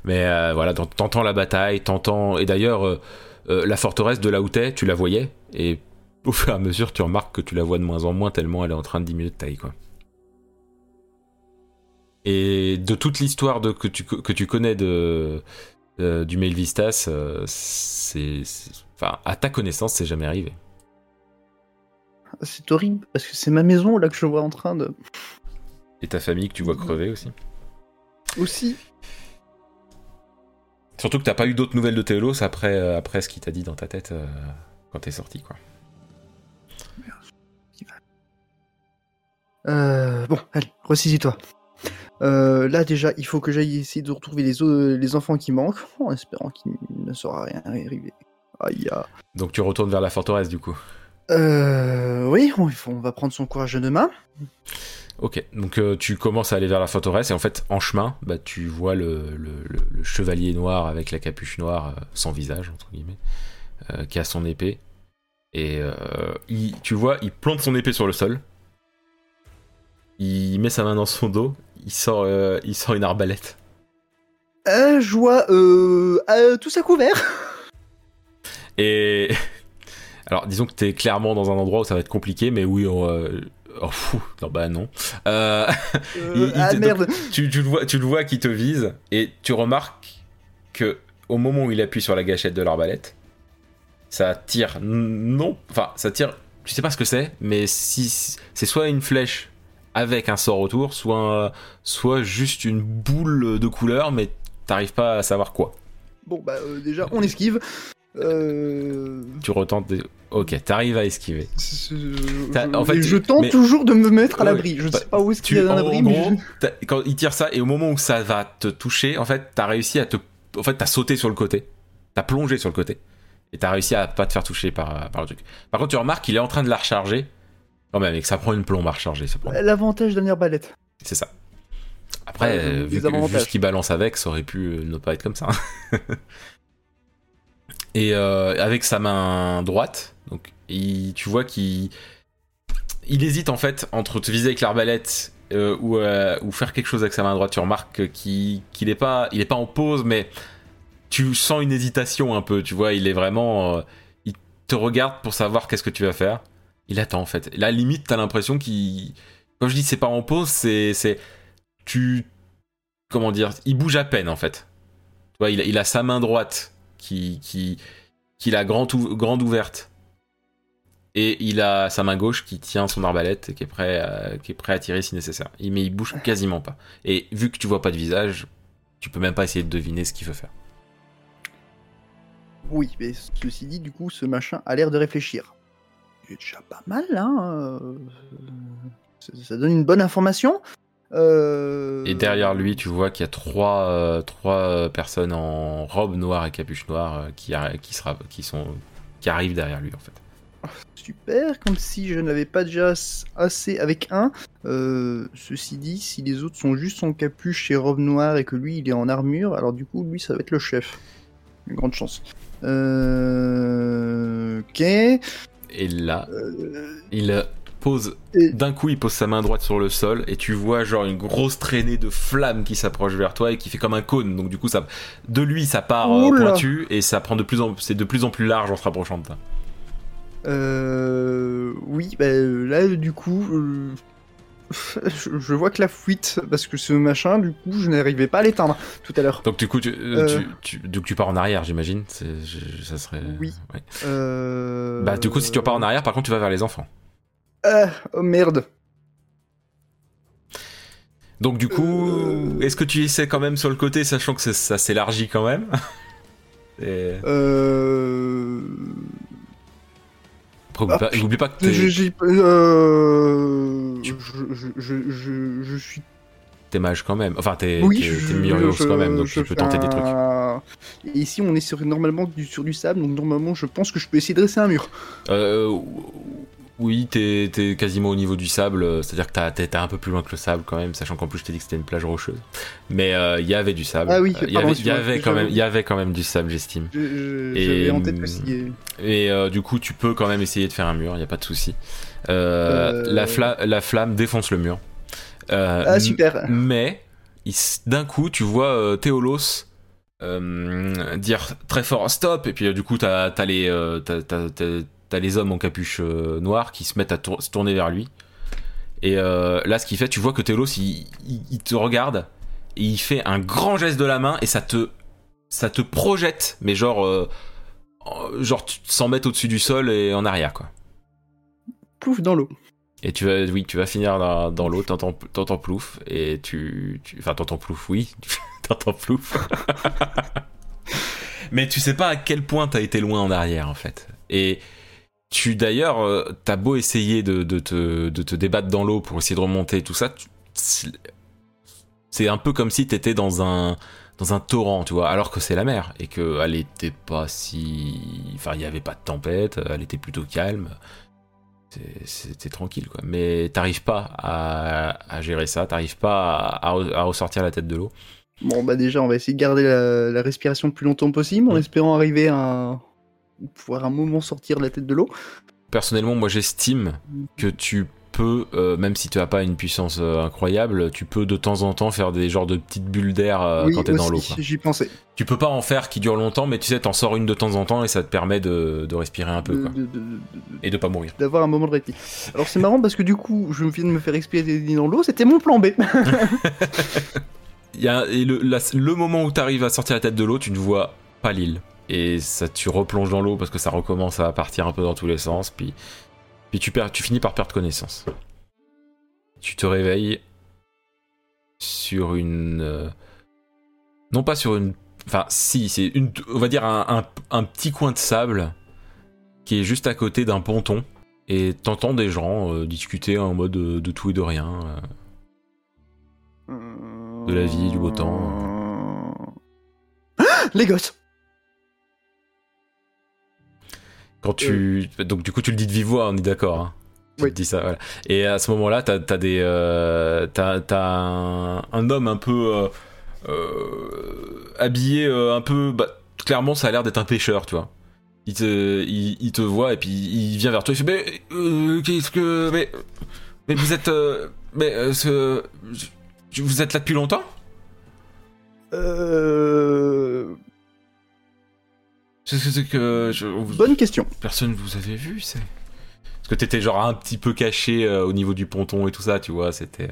Mais euh, voilà, t'ent- t'entends la bataille, t'entends... Et d'ailleurs, euh, euh, la forteresse de là où t'es, tu la voyais, et au fur et à mesure, tu remarques que tu la vois de moins en moins, tellement elle est en train de diminuer de taille quoi. Et de toute l'histoire que, tu, que tu connais de, euh, du Mail Vistas, euh, c'est... Enfin, à ta connaissance, c'est jamais arrivé. C'est horrible parce que c'est ma maison là que je vois en train de. Et ta famille que tu vois crever aussi. Aussi. Surtout que t'as pas eu d'autres nouvelles de Théolos après, euh, après ce qu'il t'a dit dans ta tête euh, quand t'es sorti, quoi. Euh, bon, allez, ressaisis-toi. Euh, là déjà, il faut que j'aille essayer de retrouver les, o- les enfants qui manquent, en espérant qu'il ne sera rien arrivé. Aïe, ah. Donc tu retournes vers la forteresse, du coup. Euh, oui, on, va prendre son courage de demain. Ok, donc euh, tu commences à aller vers la forteresse, et en fait, en chemin, bah, tu vois le, le- le- le chevalier noir avec la capuche noire, euh, sans visage, entre guillemets, euh, qui a son épée. Et il- tu vois, il plante son épée sur le sol. Il met sa main dans son dos, il sort, euh, il sort une arbalète. Euh, je vois euh, tout ça couvert. (laughs) Et (laughs) alors, disons que t'es clairement dans un endroit où ça va être compliqué, mais oui, on, euh, oh, fou, non bah non. Euh, (laughs) ah te- merde. tu, tu le vois, tu le vois qui te vise et tu remarques que au moment où il appuie sur la gâchette de l'arbalète, ça tire non, enfin ça tire, tu sais pas ce que c'est, mais si c'est soit une flèche avec un sort autour, soit soit juste une boule de couleur, mais t'arrives pas à savoir quoi. Bon bah euh, déjà, on esquive. Euh... Tu retentes, des... ok, t'arrives à esquiver. T'as- je, en fait, je tente mais- toujours de me mettre à l'abri. Je ne bah, sais pas où est-ce qu'il Tu, y a un abri, mais je- quand il tire ça et au moment où ça va te toucher, en fait, t'as réussi à te, en fait, t'as sauté sur le côté, t'as plongé sur le côté et t'as réussi à pas te faire toucher par, par le truc. Par contre, tu remarques qu'il est en train de la recharger. Quand même, et que ça prend une plombe à recharger, l'avantage d'un arbalète. C'est ça. Après, Ouais, euh, vu, que, vu ce qu'il balance avec, ça aurait pu euh, ne pas être comme ça. (laughs) et euh, avec sa main droite, donc il- tu vois qu'il il hésite en fait entre te viser avec l'arbalète euh, ou, ou faire quelque chose avec sa main droite. Tu remarques qu'il qu'il est pas il est pas en pause, mais tu sens une hésitation un peu. Tu vois, il est vraiment il te regarde pour savoir qu'est-ce que tu vas faire. Il attend en fait. Là, limite, t'as l'impression qu'il quand je dis c'est pas en pause, c'est c'est tu comment dire, il bouge à peine en fait. Tu vois, il, a- sa main droite qui qui qu'il a grande ou- grande ouverte et il a sa main gauche qui tient son arbalète et qui est prêt à, qui est prêt à tirer si nécessaire. Mais il bouge quasiment pas. Et vu que tu vois pas de visage, tu peux même pas essayer de deviner ce qu'il veut faire. Oui, mais ceci dit, du coup, ce machin a l'air de réfléchir. C'est déjà pas mal, hein. euh, Ça, ça donne une bonne information. Euh, Et derrière lui, tu vois qu'il y a trois, euh, trois personnes en robe noire et capuche noire qui, qui, sera, qui, sont, qui arrivent derrière lui en fait. Super, comme si je n'avais pas déjà as- assez avec un. Euh, ceci dit, si les autres sont juste en capuche et robe noire et que lui il est en armure, alors du coup lui ça va être le chef. Une grande chance. Euh... Ok. Et là, Euh, il pose Et- d'un coup il pose sa main droite sur le sol et tu vois genre une grosse traînée de flammes qui s'approche vers toi et qui fait comme un cône donc du coup ça de lui ça part euh, Oula. pointu et ça prend de plus en c'est de plus en plus large en se rapprochant de toi Euh, oui, bah, là, du coup, euh, (laughs) je, vois que la fuite, parce que ce machin, du coup, je n'arrivais pas à l'éteindre tout à l'heure. Donc du coup, tu, euh, Euh. tu, tu- donc tu pars en arrière, j'imagine. Ça serait. Oui. ouais. Euh... Bah du coup, si tu repars en arrière, par contre, tu vas vers les enfants. Ah, oh merde. Donc du coup, Euh. est-ce que tu essaies quand même sur le côté, sachant que ça, ça s'élargit quand même? (laughs) Et... Euh... Après, Ah, pas, oublie pas que t'es- Je, euh, Tu- je, je, suis. t'es mage quand même. Enfin, t'es Oui, je- quand même, donc je tu peux tenter des trucs. Et ici, on est sur, normalement du, sur du sable, donc normalement, je pense que je peux essayer de dresser un mur. Euh, oui, t'es t'es quasiment au niveau du sable, euh, c'est-à-dire que t'as- t'es un peu plus loin que le sable quand même, sachant qu'en plus je t'ai dit que c'était une plage rocheuse. Mais euh, il y avait du sable. Ah oui, Euh, il y pardon, avait, il y avait quand même, il y avait quand même du sable, j'estime. Je- je- Et, en tête. Et euh, du coup, tu peux quand même essayer de faire un mur, il y a pas de souci. Euh, Euh. La, fla- la flamme défonce le mur. Euh, Ah, super. Mais d'un coup, tu vois euh, Théolos euh, dire très fort stop, et puis euh, du coup, t'as as les, euh, t'as les hommes en capuche euh, noire qui se mettent à tour- se tourner vers lui. Et euh, là, ce qu'il fait, tu vois que Théolos, il, il- il te regarde et il fait un grand geste de la main et ça te, ça te projette, mais genre, euh, en- genre 100 mètres au-dessus du sol et en arrière, quoi. Plouf dans l'eau. Et tu vas, oui, tu vas finir dans, dans l'eau, t'entends, t'entends plouf, et tu, tu- enfin, t'entends plouf, oui, (laughs) t'entends plouf. (laughs) Mais tu sais pas à quel point t'as été loin en arrière, en fait. Et tu, d'ailleurs, euh, t'as beau essayer de, de te, de te débattre dans l'eau pour essayer de remonter, tout ça, c'est un peu comme si t'étais dans un, dans un torrent, tu vois, alors que c'est la mer, et que elle était pas si, enfin, il y avait pas de tempête, elle était plutôt calme. C'était tranquille, quoi. Mais t'arrives pas à, à gérer ça, t'arrives pas à, ressortir la tête de l'eau. Bon, bah déjà, on va essayer de garder la, la respiration le plus longtemps possible en espérant arriver à pouvoir un moment sortir la tête de l'eau. Personnellement, moi j'estime que tu peux, euh, même si tu as pas une puissance euh, incroyable, tu peux de temps en temps faire des genres de petites bulles d'air euh, oui, quand t'es dans l'eau. j'y pensais. Tu peux pas en faire qui durent longtemps, mais tu sais, t'en sors une de temps en temps et ça te permet de, de respirer un peu, De- quoi. de- Et de pas mourir. D'avoir un moment de répit. Alors c'est marrant parce que du coup, je viens de me faire expirer dans l'eau, c'était mon plan B. (laughs) Il y a, et le, la- le moment où t'arrives à sortir la tête de l'eau, tu ne vois pas l'île. Et ça, tu replonges dans l'eau parce que ça recommence à partir un peu dans tous les sens. Puis, puis tu, perds, tu finis par perdre connaissance. Tu te réveilles sur une. euh, non pas sur une. Enfin, si, c'est une. On va dire un, un- petit coin de sable qui est juste à côté d'un ponton. Et t'entends des gens euh, discuter en mode euh, de tout et de rien. De la vie, du beau temps. Les gosses Quand tu. Donc, du coup, tu le dis de vive voix, on est d'accord. Hein tu Oui. dis ça, voilà. Et à ce moment-là, t'as as des. euh, t'as un, un homme un peu. euh, euh, habillé euh, un peu. Bah, clairement, ça a l'air d'être un pêcheur, tu vois. Il te, il, il te voit et puis il vient vers toi. Il fait Mais. euh, Qu'est-ce que. Mais. Mais vous êtes. mais. ce- vous êtes là depuis longtemps? C'est c'est- c'est que. je- vous- Bonne question. Personne vous avait vu, c'est. Parce que t'étais genre un petit peu caché euh, au niveau du ponton et tout ça, tu vois, c'était.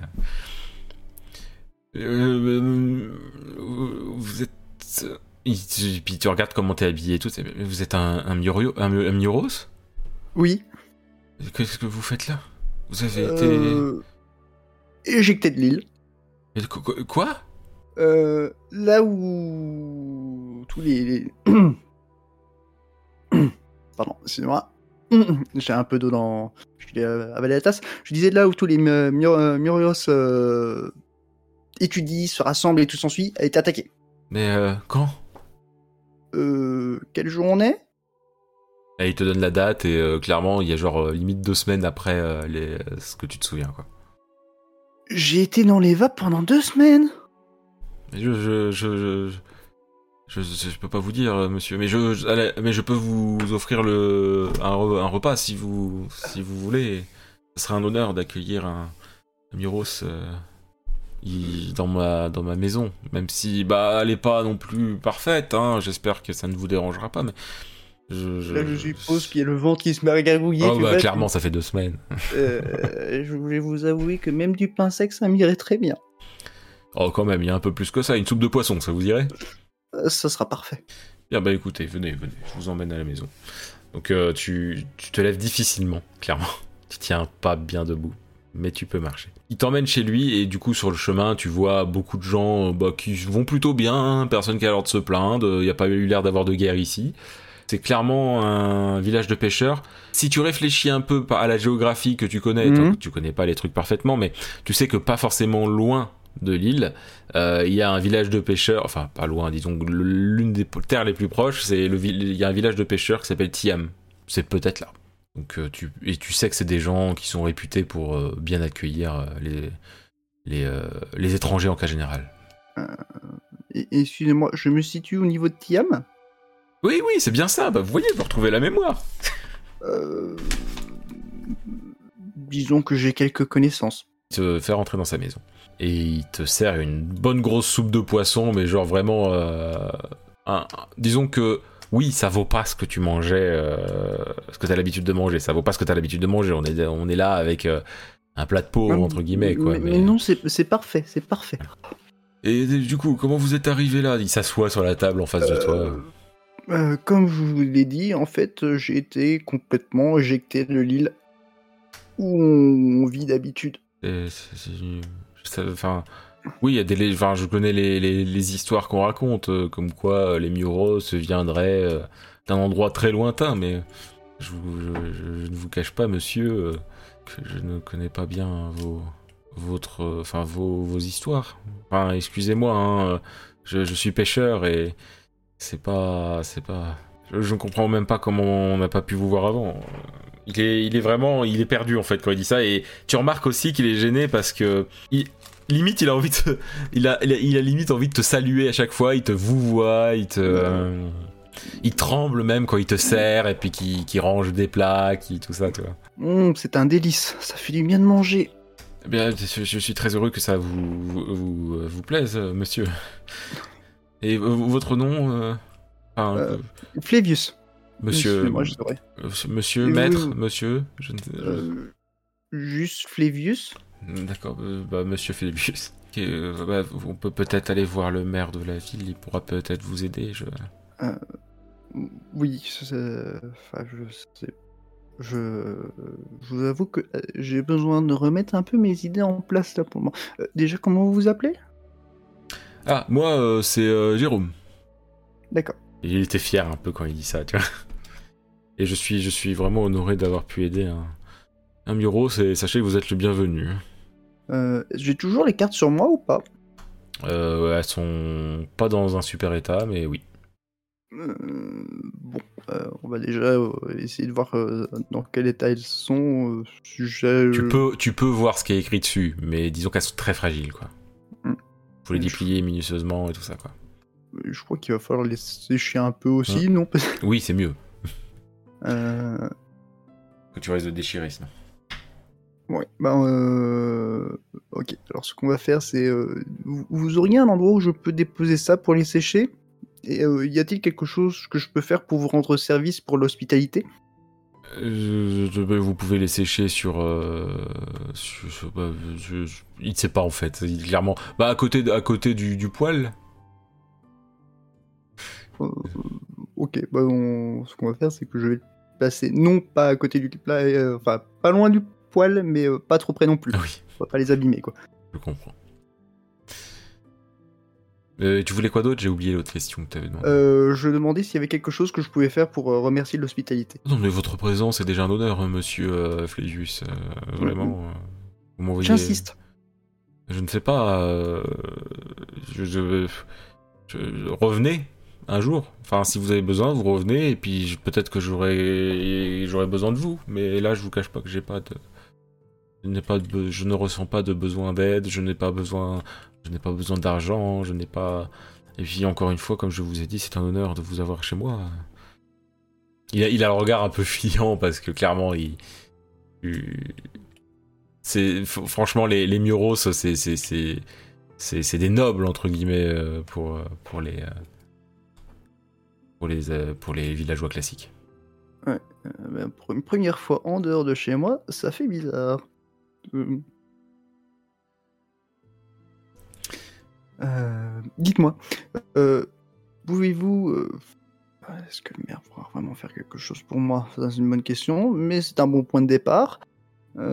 Euh, euh, vous êtes. Tu- puis tu regardes comment t'es habillé et tout. Vous êtes un, un, Murio- un, Mu- un Muros Oui. Qu'est-ce que vous faites là? Vous avez été. Éjecté de l'île. Quoi? Euh, là où tous les... les- (clears throat) Pardon, excusez-moi. J'ai un peu d'eau dans... Je l'ai euh, avalé la tasse. Je disais là où tous les euh, Mur- Murios euh, étudient, se rassemblent et tout s'ensuit, a été attaqué. Mais euh, quand? Euh, quel jour on est? Et il te donne la date et euh, clairement, il y a genre euh, limite deux semaines après euh, les... ce que tu te souviens, quoi. J'ai été dans les vapes pendant deux semaines. Mais je, je, je, je, je, je- je peux pas vous dire, euh, monsieur, mais je, je- allez, mais je peux vous offrir le, un, re- un repas si vous, si vous voulez. Ce serait un honneur d'accueillir un, un Miros euh, il- dans ma, dans ma maison, même si, bah, elle est pas non plus parfaite. Hein, J'espère que ça ne vous dérangera pas, mais Je, Là, je suppose qu'il y a le ventre qui se met à gargouiller. Oh bah vois, clairement, ça fait deux semaines. (laughs) euh, je voulais vous avouer que même du pain sec, ça m'irait très bien. Oh quand même, il y a un peu plus que ça. Une soupe de poisson, ça vous dirait? Euh, ça sera parfait. Bien bah écoutez, venez, venez, je vous emmène à la maison. Donc euh, tu, tu te lèves difficilement, clairement. (laughs) Tu tiens pas bien debout, mais tu peux marcher. Il t'emmène chez lui et du coup sur le chemin tu vois beaucoup de gens euh, bah, qui vont plutôt bien, personne qui a l'air de se plaindre, il n'y a pas eu l'air d'avoir de guerre ici. C'est clairement un village de pêcheurs. Si tu réfléchis un peu à la géographie que tu connais, Mhm. toi, tu connais pas les trucs parfaitement, mais tu sais que pas forcément loin de l'île, euh, il y a un village de pêcheurs, enfin pas loin, disons l'une des terres les plus proches, c'est le il y a un village de pêcheurs qui s'appelle Tiam. C'est peut-être là. Donc euh, tu et tu sais que c'est des gens qui sont réputés pour euh, bien accueillir les les, les étrangers en cas général. Excusez-moi, je me situe au niveau de Tiam. Oui oui c'est bien ça. Bah vous voyez vous retrouvez la mémoire. Disons que j'ai quelques connaissances. Te fait rentrer dans sa maison et il te sert une bonne grosse soupe de poisson, mais genre vraiment euh, un- disons que oui, ça vaut pas ce que tu mangeais, euh, ce que t'as l'habitude de manger. Ça vaut pas ce que t'as l'habitude de manger. On est, on est là avec euh, un plat de pauvre, entre guillemets, quoi. Mais, mais- mais non, c'est c'est parfait, c'est parfait. Et du coup, comment vous êtes arrivé là? Il s'assoit sur la table en face de toi. Euh, comme je vous l'ai dit, en fait, j'ai été complètement éjecté de l'île où on vit d'habitude. C'est- Oui, il y a des, enfin, je connais les, les- histoires qu'on raconte, euh, comme quoi euh, les Muros viendraient euh, d'un endroit très lointain, mais je, ne vous cache pas, monsieur, euh, que je ne connais pas bien vos, vos, histoires. Enfin, excusez-moi, hein, je, suis pêcheur et c'est pas, c'est pas, je, ne comprends même pas comment on n'a pas pu vous voir avant. Il est, vraiment, il est perdu en fait quand il dit ça et tu remarques aussi qu'il est gêné parce que limite il a envie de, il a, il a, il a limite envie de te saluer à chaque fois, il te vouvoie, il te, euh, il tremble même quand il te sert et puis qu'il qu'il range des plats, qui tout ça, tu vois. Hum, c'est un délice, ça fait du bien de manger. Eh bien, je, je suis très heureux que ça vous, vous, vous, vous plaise, euh, monsieur. Et euh, votre nom, euh, enfin, Euh, euh, Flavius. monsieur, Moi, je saurais. euh, monsieur, maître, vous- monsieur, je ne sais. je- Euh, juste Flavius. D'accord, euh, bah, monsieur Philippus. Euh, bah, on peut peut-être aller voir le maire de la ville, il pourra peut-être vous aider. Je... Oui, c'est- enfin, je sais. Je, je vous avoue que euh, j'ai besoin de remettre un peu mes idées en place là pour le moment. Euh, déjà, comment vous vous appelez? Ah, moi, euh, c'est euh, Jérôme. D'accord. Il était fier un peu quand il dit ça, tu vois. Et je suis, je suis vraiment honoré d'avoir pu aider un, un Muros, et sachez que vous êtes le bienvenu. Euh, j'ai toujours les cartes sur moi ou pas Euh, elles sont pas dans un super état, mais oui. Euh, Bon, euh, on va déjà essayer de voir dans quel état elles sont. sujet, Tu peux, tu peux voir ce qui est écrit dessus, mais disons qu'elles sont très fragiles, quoi. Hmm. Faut les déplier minutieusement et tout ça, quoi. Je crois qu'il va falloir les sécher un peu aussi, non? Oui, c'est mieux euh, que tu risques de déchirer, sinon. Ouais, ben euh... ok. Alors ce qu'on va faire, c'est euh, vous, vous auriez un endroit où je peux déposer ça pour les sécher? Et euh, y a-t-il quelque chose que je peux faire pour vous rendre service pour l'hospitalité? Euh, je- je- vous pouvez les sécher sur. euh, sur- sur- bah, je- je- il ne sait pas en fait. Il, clairement. Bah, à côté, à côté du, du poêle. Euh, Ok, bah on- ce qu'on va faire, c'est que je vais passer non pas à côté du plat, euh, enfin pas loin du poêle, mais euh, pas trop près non plus. Ah oui, On va pas les abîmer quoi. je comprends. Euh, tu voulais quoi d'autre? J'ai oublié l'autre question que tu avais demandé. Euh, je demandais s'il y avait quelque chose que je pouvais faire pour remercier l'hospitalité. Non, mais votre présence est déjà un honneur, hein, monsieur euh, vraiment. vous m'envoyez. J'insiste. Je ne sais pas. je, je- je- revenez un jour. Enfin, si vous avez besoin, vous revenez et puis peut-être que j'aurai j'aurai besoin de vous. Mais là, je vous cache pas que j'ai pas de. Je ne ressens pas de besoin d'aide. Je n'ai pas besoin. Je n'ai pas besoin d'argent. Je n'ai pas. Et puis encore une fois, comme je vous ai dit, c'est un honneur de vous avoir chez moi. Il a, il a le regard un peu fuyant parce que clairement, il. c'est franchement les, les Muros, c'est c'est des nobles entre guillemets euh, pour pour les euh, pour les euh, pour les villageois classiques. Ouais, ben, pour une première fois en dehors de chez moi, ça fait bizarre. Euh. Dites-moi, euh, pouvez-vous... euh, Est-ce que le maire pourra vraiment faire quelque chose pour moi? C'est une bonne question, mais c'est un bon point de départ. Ouais,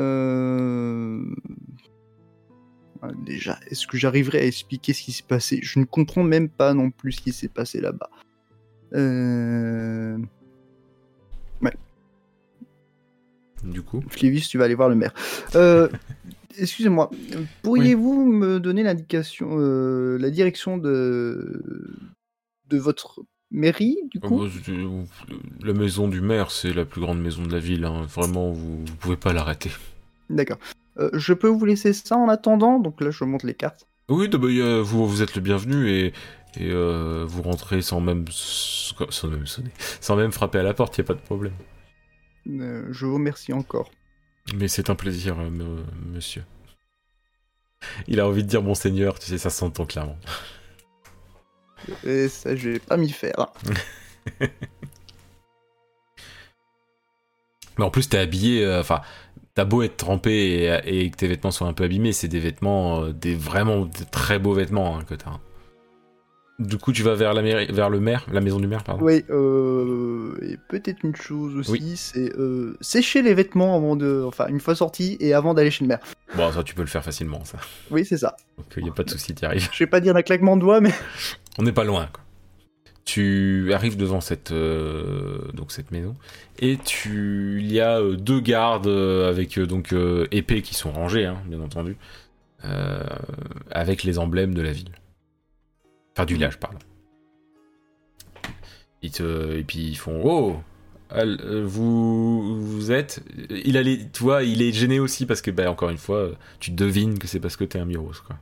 Déjà, est-ce que j'arriverai à expliquer ce qui s'est passé? Je ne comprends même pas non plus ce qui s'est passé là-bas. Euh... Du coup. Flévis, tu vas aller voir le maire. Euh, (laughs) Excusez-moi, pourriez-vous me donner l'indication, euh, la direction de de votre mairie du Ah coup? bah, La maison du maire, c'est la plus grande maison de la ville. hein. Vraiment, vous, vous pouvez pas l'arrêter. D'accord. Euh, je peux vous laisser ça en attendant? Donc là, je monte les cartes. Oui, bah, vous, vous êtes le bienvenu et, et euh, vous rentrez sans même, sans même sonner, sans même frapper à la porte, y a pas de problème. Euh, je vous remercie encore. Mais c'est un plaisir, euh, monsieur. Il a envie de dire monseigneur, tu sais, ça s'entend clairement. Et ça, je vais pas m'y faire. (laughs) Mais en plus, t'es habillé, euh, enfin, t'as beau être trempé et, et que tes vêtements soient un peu abîmés, c'est des vêtements, euh, des vraiment des très beaux vêtements hein, que t'as. Du coup, tu vas vers la mairie, vers le maire, la maison du maire, pardon. Oui, euh, et peut-être une chose aussi, Oui. c'est euh, sécher les vêtements avant de, enfin, une fois sorti et avant d'aller chez le maire. Bon, ça, tu peux le faire facilement, ça. Oui, c'est ça. Donc, il y a pas de souci, t'y arrives. Je vais pas dire un claquement de doigts, mais (laughs) On n'est pas loin. Quoi. Tu arrives devant cette euh, donc cette maison et tu il y a deux gardes avec donc épées qui sont rangées, hein, bien entendu, avec les emblèmes de la ville, enfin du village, pardon. Ils te, et puis ils font oh euh, vous vous êtes il a les, tu vois il est gêné aussi parce que bah, encore une fois euh, tu devines que c'est parce que t'es un Miros quoi.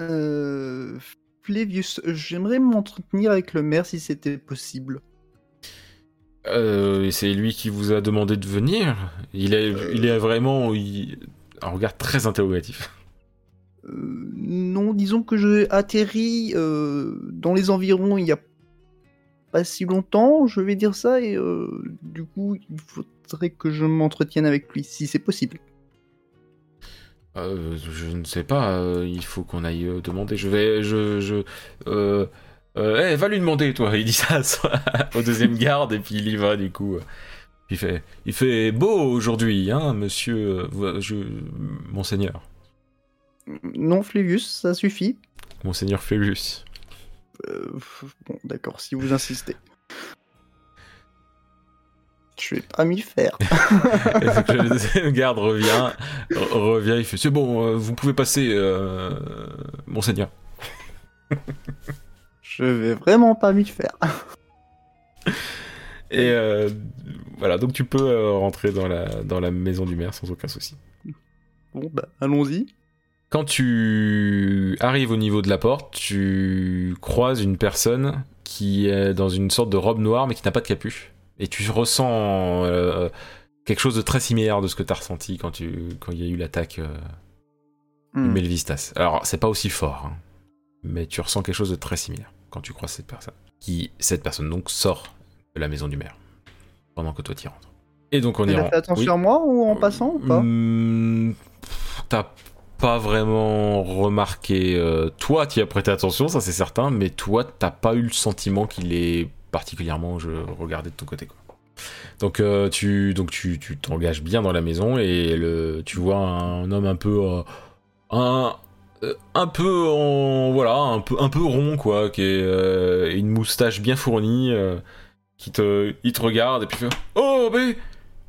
euh, Flavius, j'aimerais m'entretenir avec le maire si c'était possible. Euh, c'est lui qui vous a demandé de venir. Il est, il est vraiment il- un regard très interrogatif. Euh, non, disons que j'ai atterri euh, dans les environs il y a pas si longtemps, je vais dire ça, et euh, du coup, il faudrait que je m'entretienne avec lui, si c'est possible. Euh, je ne sais pas. euh, il faut qu'on aille euh, demander. Je vais, je, je, eh, va lui demander, toi. Il dit ça au deuxième (laughs) garde et puis il y va du coup. Il fait, il fait beau aujourd'hui, hein, monsieur, je, monseigneur, Non, Flavius, ça suffit. monseigneur Phébus. Euh, bon, d'accord, si vous insistez. Je vais pas m'y faire. (laughs) Le deuxième garde revient, re- revient, il fait c'est bon, euh, vous pouvez passer, euh, monseigneur. Je vais vraiment pas m'y faire. Et euh, voilà, donc tu peux rentrer dans la, dans la maison du maire sans aucun souci. Bon, bah, allons-y. Quand tu arrives au niveau de la porte, tu croises une personne qui est dans une sorte de robe noire mais qui n'a pas de capuche. Et tu ressens euh, quelque chose de très similaire de ce que tu as ressenti quand tu quand il y a eu l'attaque euh, de Hmm. Melvistas. Alors, c'est pas aussi fort, hein, mais tu ressens quelque chose de très similaire quand tu croises cette personne. Qui, cette personne donc sort de la maison du maire pendant que toi t'y rentres. Et donc on y Elle a rentre. fait attention Oui. à moi ou en passant ou pas? T'as pas vraiment remarqué. euh, toi, t'y as prêté attention, ça c'est certain, mais toi, t'as pas eu le sentiment qu'il est particulièrement je regardais de ton côté. Quoi. Donc, euh, tu donc tu tu t'engages bien dans la maison et le, tu vois un homme un peu euh, un euh, un peu en voilà un peu un peu rond quoi, qui est euh, une moustache bien fournie, euh, qui te il te regarde et puis fait oh mais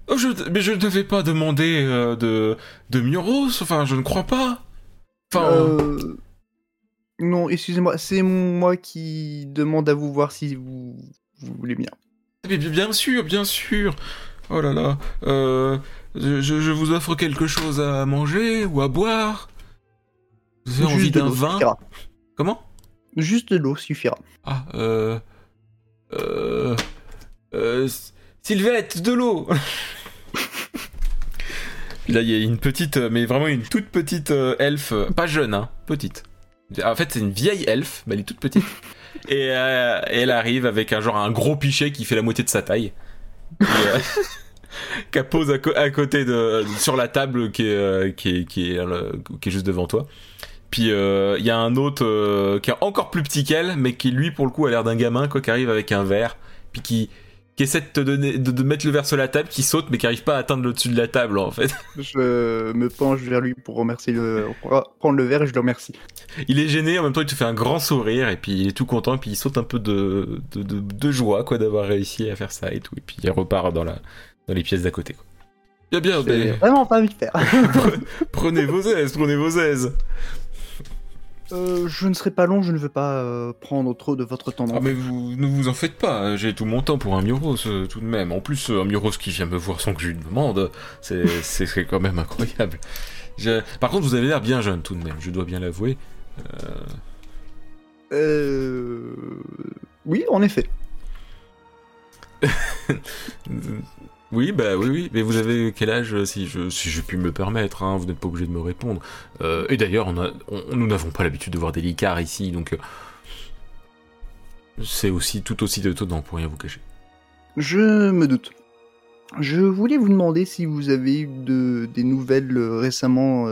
Oh, je, mais je ne devais pas demander euh, de, de Muros, enfin, je ne crois pas. Enfin, Euh, Non, excusez-moi, c'est moi qui demande à vous voir si vous, vous voulez bien. mais bien bien sûr, bien sûr. Oh là là, euh, je, je vous offre quelque chose à manger ou à boire. Vous avez envie Juste d'un vin suffira. Comment? Juste de l'eau suffira. Ah, euh, euh, euh, Sylvette, de l'eau. (laughs) Puis là, il y a une petite, euh, mais vraiment une toute petite euh, elfe, euh, pas jeune, hein, petite. En fait, c'est une vieille elfe, mais elle est toute petite. (laughs) Et, euh, elle arrive avec un genre un gros pichet qui fait la moitié de sa taille. (laughs) Qui pose à, côté de sur la table qui est qui est qui est, qui est juste devant toi. Puis il y a un autre qui est encore plus petit qu'elle, mais qui lui pour le coup a l'air d'un gamin quoi, qui arrive avec un verre, puis qui qui essaie de te donner, de, mettre le verre sur la table, qui saute mais qui arrive pas à atteindre le dessus de la table en fait. (laughs) Je me penche vers lui pour remercier le, prendre le verre et je le remercie. Il est gêné, en même temps il te fait un grand sourire et puis il est tout content et puis il saute un peu de, de, de, joie quoi d'avoir réussi à faire ça et tout et puis il repart dans la dans les pièces d'à côté quoi. Bien bien, mais... vraiment pas envie de faire. (laughs) prenez vos aises, prenez vos aises. Euh, je ne serai pas long, je ne veux pas euh, prendre trop de votre temps. Ah mais vous ne vous en faites pas, j'ai tout mon temps pour un Muros euh, tout de même. En plus, un Muros qui vient me voir sans que je lui demande, c'est (laughs) quand même incroyable. Par contre, vous avez l'air bien jeune tout de même, je dois bien l'avouer. Euh... Oui, en effet. (laughs) Oui, bah oui, oui. Mais vous avez quel âge, euh, si je, si je puis me le permettre, hein, vous n'êtes pas obligé de me répondre. Euh, et d'ailleurs, on a, nous n'avons pas l'habitude de voir des licards ici, donc euh, c'est aussi tout aussi étonnant pour rien vous cacher. Je me doute. Je voulais vous demander si vous avez eu de, des nouvelles récemment,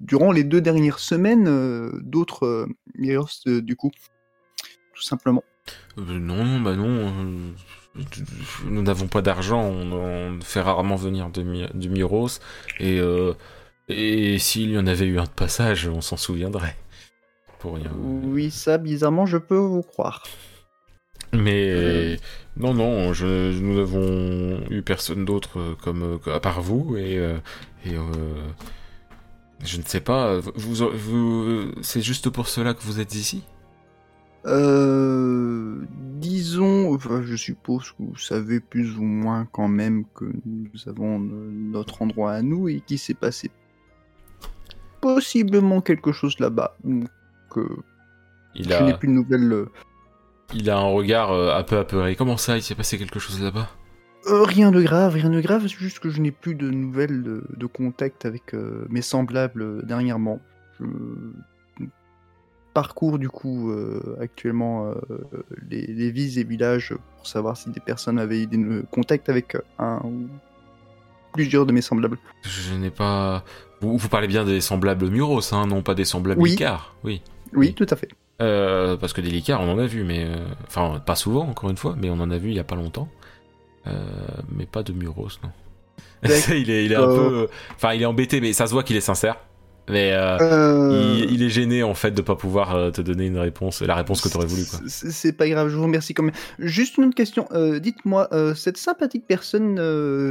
durant les deux dernières semaines, d'autres du coup, tout simplement. non, bah non nous n'avons pas d'argent, on, fait rarement venir du Miros, et, euh, et s'il y en avait eu un de passage, on s'en souviendrait. Pour rien. Oui, ça, bizarrement, je peux vous croire. Mais non, non, nous n'avons eu personne d'autre comme à part vous, et, euh, et euh, je ne sais pas, vous, vous c'est juste pour cela que vous êtes ici? Euh, disons, je suppose que vous savez plus ou moins quand même que nous avons notre endroit à nous et qu'il s'est passé possiblement quelque chose là-bas. Que il a... je n'ai plus de nouvelles. Euh. Il a un regard euh, un peu apeuré. Comment ça, il s'est passé quelque chose là-bas? Rien de grave, rien de grave, c'est juste que je n'ai plus de nouvelles de, contact avec mes semblables dernièrement. Je parcours du coup euh, actuellement euh, les, les, villes et villages pour savoir si des personnes avaient eu des contacts avec euh, un ou plusieurs de mes semblables. Je n'ai pas. Vous, vous, parlez bien des semblables Muros, hein, non pas des semblables oui. Oui. oui. tout à fait. parce que des Licards, on en a vu, mais enfin pas souvent encore une fois, mais on en a vu il y a pas longtemps. mais pas de Muros, non. (laughs) il est, il est un peu, enfin il est embêté, mais ça se voit qu'il est sincère. Mais euh, euh. Il, est gêné en fait de pas pouvoir euh, te donner une réponse, la réponse que tu aurais voulu. C'est pas grave, je vous remercie quand même. Juste une autre question, dites-moi, cette sympathique personne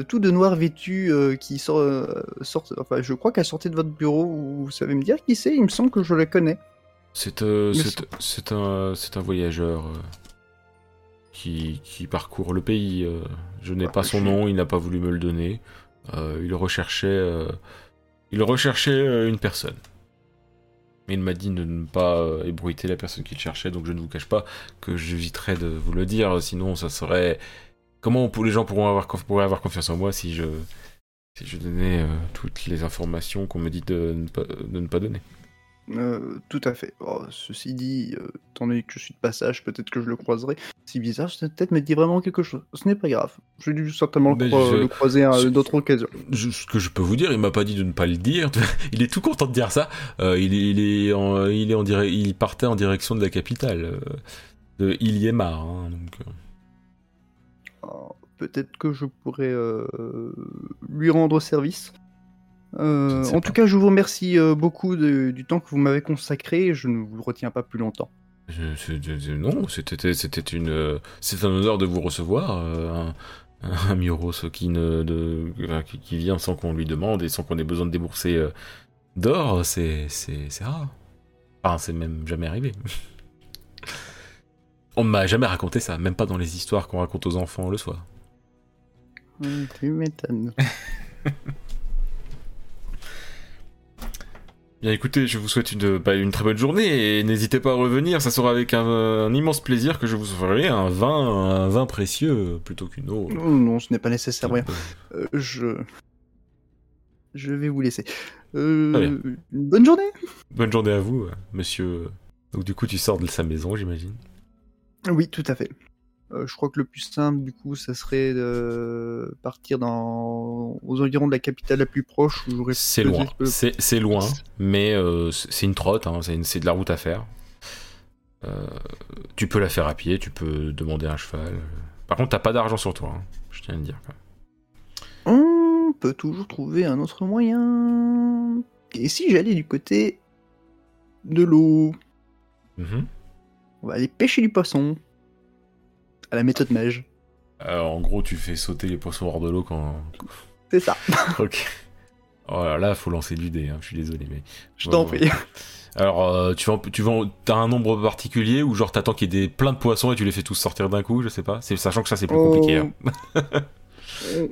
tout de noir vêtue qui sort, sort, enfin je crois qu'elle sortait de votre bureau, vous savez me dire qui c'est Il me semble que je la connais. C'est c'est un, un voyageur qui, qui, parcourt le pays. je n'ai pas son nom, il n'a pas voulu me le donner. il recherchait il recherchait euh, une personne. Il m'a dit de ne pas euh, ébruiter la personne qu'il cherchait, donc je ne vous cache pas que j'éviterais de vous le dire, sinon ça serait... Comment les gens pourront avoir, pourraient avoir confiance en moi si je, si je donnais euh, toutes les informations qu'on me dit de ne pas donner euh, tout à fait. Oh, ceci dit, euh, étant donné que je suis de passage, peut-être que je le croiserai. Si bizarre, peut-être me dit vraiment quelque chose. Ce n'est pas grave. Je vais certainement le, croiser à d'autres occasions. ce que je peux vous dire, il m'a pas dit de ne pas le dire. (laughs) il est tout content de dire ça. Euh, il, il, est en, il est en il partait en direction de la capitale. de Iliemar. Hein, donc. Oh, peut-être que je pourrais lui rendre service. Euh, en tout cas, je vous remercie euh, beaucoup du temps que vous m'avez consacré. Je ne vous retiens pas plus longtemps. non, c'était une, c'est un honneur de vous recevoir, euh, un, un Miros qui ne, de, qui, vient sans qu'on lui demande et sans qu'on ait besoin de débourser d'or, c'est rare. Enfin, c'est même jamais arrivé. (laughs) On ne m'a jamais raconté ça, même pas dans les histoires qu'on raconte aux enfants le soir. Tu m'étonnes. (laughs) Bien écoutez, je vous souhaite une, bah, une très bonne journée et n'hésitez pas à revenir, ça sera avec un, immense plaisir que je vous offrirai un vin, un vin précieux plutôt qu'une eau. Non, non, ce n'est pas nécessaire, rien. Euh, je... Je vais vous laisser. Euh, bonne journée Bonne journée à vous, monsieur. Donc du coup, tu sors de sa maison, j'imagine Oui, tout à fait. Euh, je crois que le plus simple, du coup, ça serait de partir dans... aux environs de la capitale la plus proche. où C'est loin, le- c'est loin, mais euh, c'est une trotte, hein, c'est de la route à faire. Euh, tu peux la faire à pied, tu peux demander un cheval. Par contre, t'as pas d'argent sur toi, hein, je tiens à le dire. On peut toujours trouver un autre moyen. Et si j'allais du côté de l'eau? Mhm. On va aller pêcher du poisson. À la méthode mage. Alors, en gros, tu fais sauter les poissons hors de l'eau quand. C'est ça, (laughs) ok. Oh là là, faut lancer du dé, hein, je suis désolé, mais. je t'en prie. Alors, euh, tu vas, tu vas, t'as un nombre particulier ou genre t'attends qu'il y ait des, plein de poissons et tu les fais tous sortir d'un coup, je sais pas. Sachant que ça c'est plus Oh. compliqué. Hein.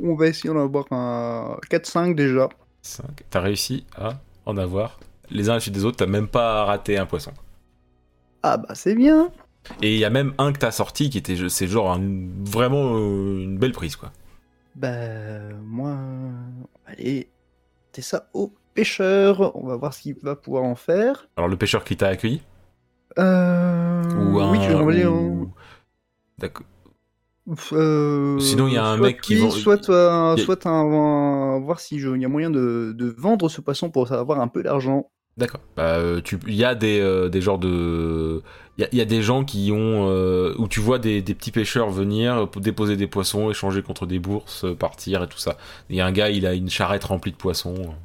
On, va essayer d'en avoir un 4-5 déjà. Cinq. T'as réussi à en avoir les uns à la suite des autres. T'as même pas raté un poisson. Ah bah c'est bien. Et il y a même un que t'as sorti qui était, c'est genre un- vraiment euh, une belle prise quoi. Bah moi, allez, c'est ça au pêcheur. On va voir ce qu'il va pouvoir en faire. Alors le pêcheur qui t'a accueilli? Euh... ou un. Oui, je vais envoyer ou- D'accord. Euh, Sinon, il y a un mec qui vend- Soit, euh, a- soit un- voir si je- il y a moyen de, de vendre ce poisson pour avoir un peu d'argent. D'accord. Bah, euh, tu, il y a des, euh, des genres de, il y a, il y a des gens qui ont, euh, où tu vois des, des petits pêcheurs venir euh, déposer des poissons, échanger contre des bourses, partir et tout ça. Il y a un gars, il a une charrette remplie de poissons.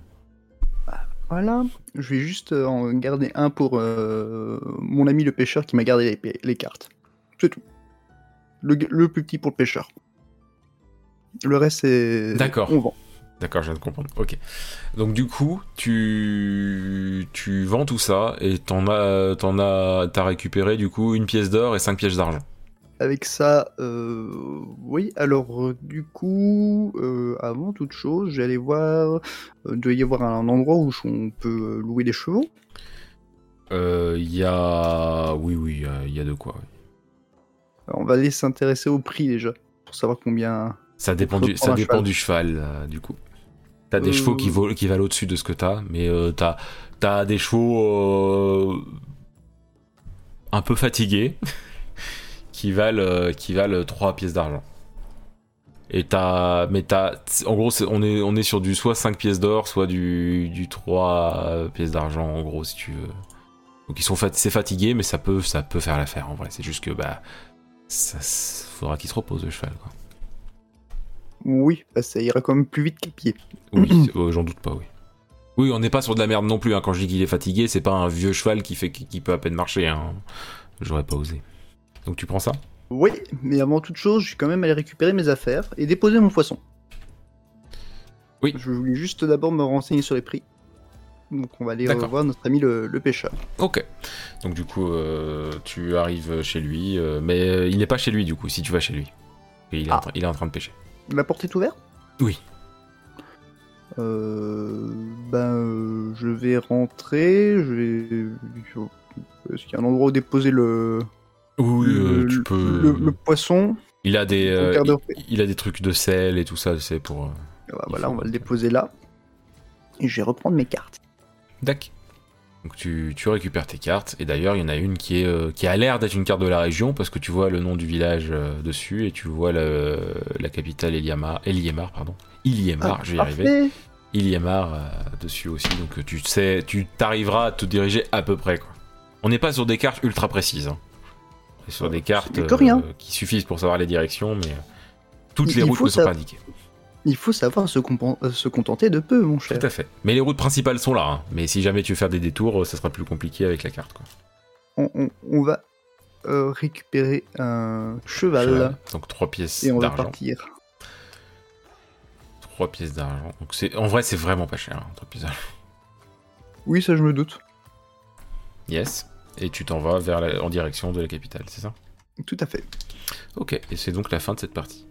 Voilà. Je vais juste en garder un pour euh, mon ami le pêcheur qui m'a gardé les cartes. C'est tout. Le, le plus petit pour le pêcheur. Le reste, c'est. D'accord. On vend. D'accord, je viens de comprendre. Ok. Donc du coup, tu, tu vends tout ça et t'en as, t'en as, t'as récupéré du coup une pièce d'or et cinq pièces d'argent. Avec ça, euh, oui, alors euh, du coup, euh, avant toute chose, j'allais voir, euh, doit y avoir un endroit où on peut louer des chevaux. Il y a, oui, oui, il y a de quoi. oui. Alors, on va aller s'intéresser au prix déjà, pour savoir combien... Ça dépend du, ça dépend cheval. du cheval, du coup. T'as des Euh. chevaux qui, volent, qui valent au-dessus de ce que t'as, mais euh, t'as as des chevaux euh, un peu fatigués (laughs) qui valent euh, qui valent 3 pièces d'argent. Et t'as mais t'as en gros on est on est sur du soit 5 pièces d'or, soit du du 3 pièces d'argent en gros si tu veux. Donc ils sont fat- c'est fatigué mais ça peut ça peut faire l'affaire en vrai, c'est juste que bah ça faudra qu'il se repose le cheval quoi. Oui, bah, ça ira quand même plus vite qu'à pied. Oui, (clears throat) euh, j'en doute pas, oui. Oui, on n'est pas sur de la merde non plus. hein. Quand je dis qu'il est fatigué, c'est pas un vieux cheval qui fait qui, peut à peine marcher. Hein. J'aurais pas osé. Donc tu prends ça? Oui, mais avant toute chose, je suis quand même allé récupérer mes affaires et déposer mon poisson. Oui. Je voulais juste d'abord me renseigner sur les prix. Donc on va aller revoir notre ami le, le pêcheur. Ok. Donc du coup, euh, tu arrives chez lui, euh, mais il n'est pas chez lui du coup. Si tu vas chez lui, il est, Ah. train- il est en train de pêcher. La porte est ouverte? Oui. Euh, ben, euh, je vais rentrer. Je vais. Est-ce qu'il y a un endroit où déposer le, Oui, euh, le, tu peux. le, le poisson? Il a des, euh, il, il a des trucs de sel et tout ça, c'est pour. euh, Voilà, on va le déposer là. Et je vais reprendre mes cartes. Dac. Donc tu, tu récupères tes cartes, et d'ailleurs il y en a une qui, est, euh, qui a l'air d'être une carte de la région, parce que tu vois le nom du village euh, dessus, et tu vois le- la capitale Eliamar, Eliemar, pardon. Iliemar, Ah, je vais y arriver. Iliemar euh, dessus aussi, donc tu sais, tu t'arriveras à te diriger à peu près. Quoi. On n'est pas sur des cartes ultra précises. Hein. On est sur des cartes qui suffisent pour savoir les directions, mais toutes Il- les routes ne sont pas indiquées. Il faut savoir se, euh, se contenter de peu, mon cher. Tout à fait. Mais les routes principales sont là. hein. Mais si jamais tu veux faire des détours, euh, ça sera plus compliqué avec la carte. Quoi. On, on- on va euh, récupérer un cheval, Cheval. Donc 3 pièces et on va d'argent. partir. 3 pièces d'argent. Donc c'est en vrai c'est vraiment pas cher. hein, 3 pièces d'argent. Oui, ça je me doute. Yes. Et tu t'en vas vers la- en direction de la capitale, c'est ça? Tout à fait. Ok. Et c'est donc la fin de cette partie.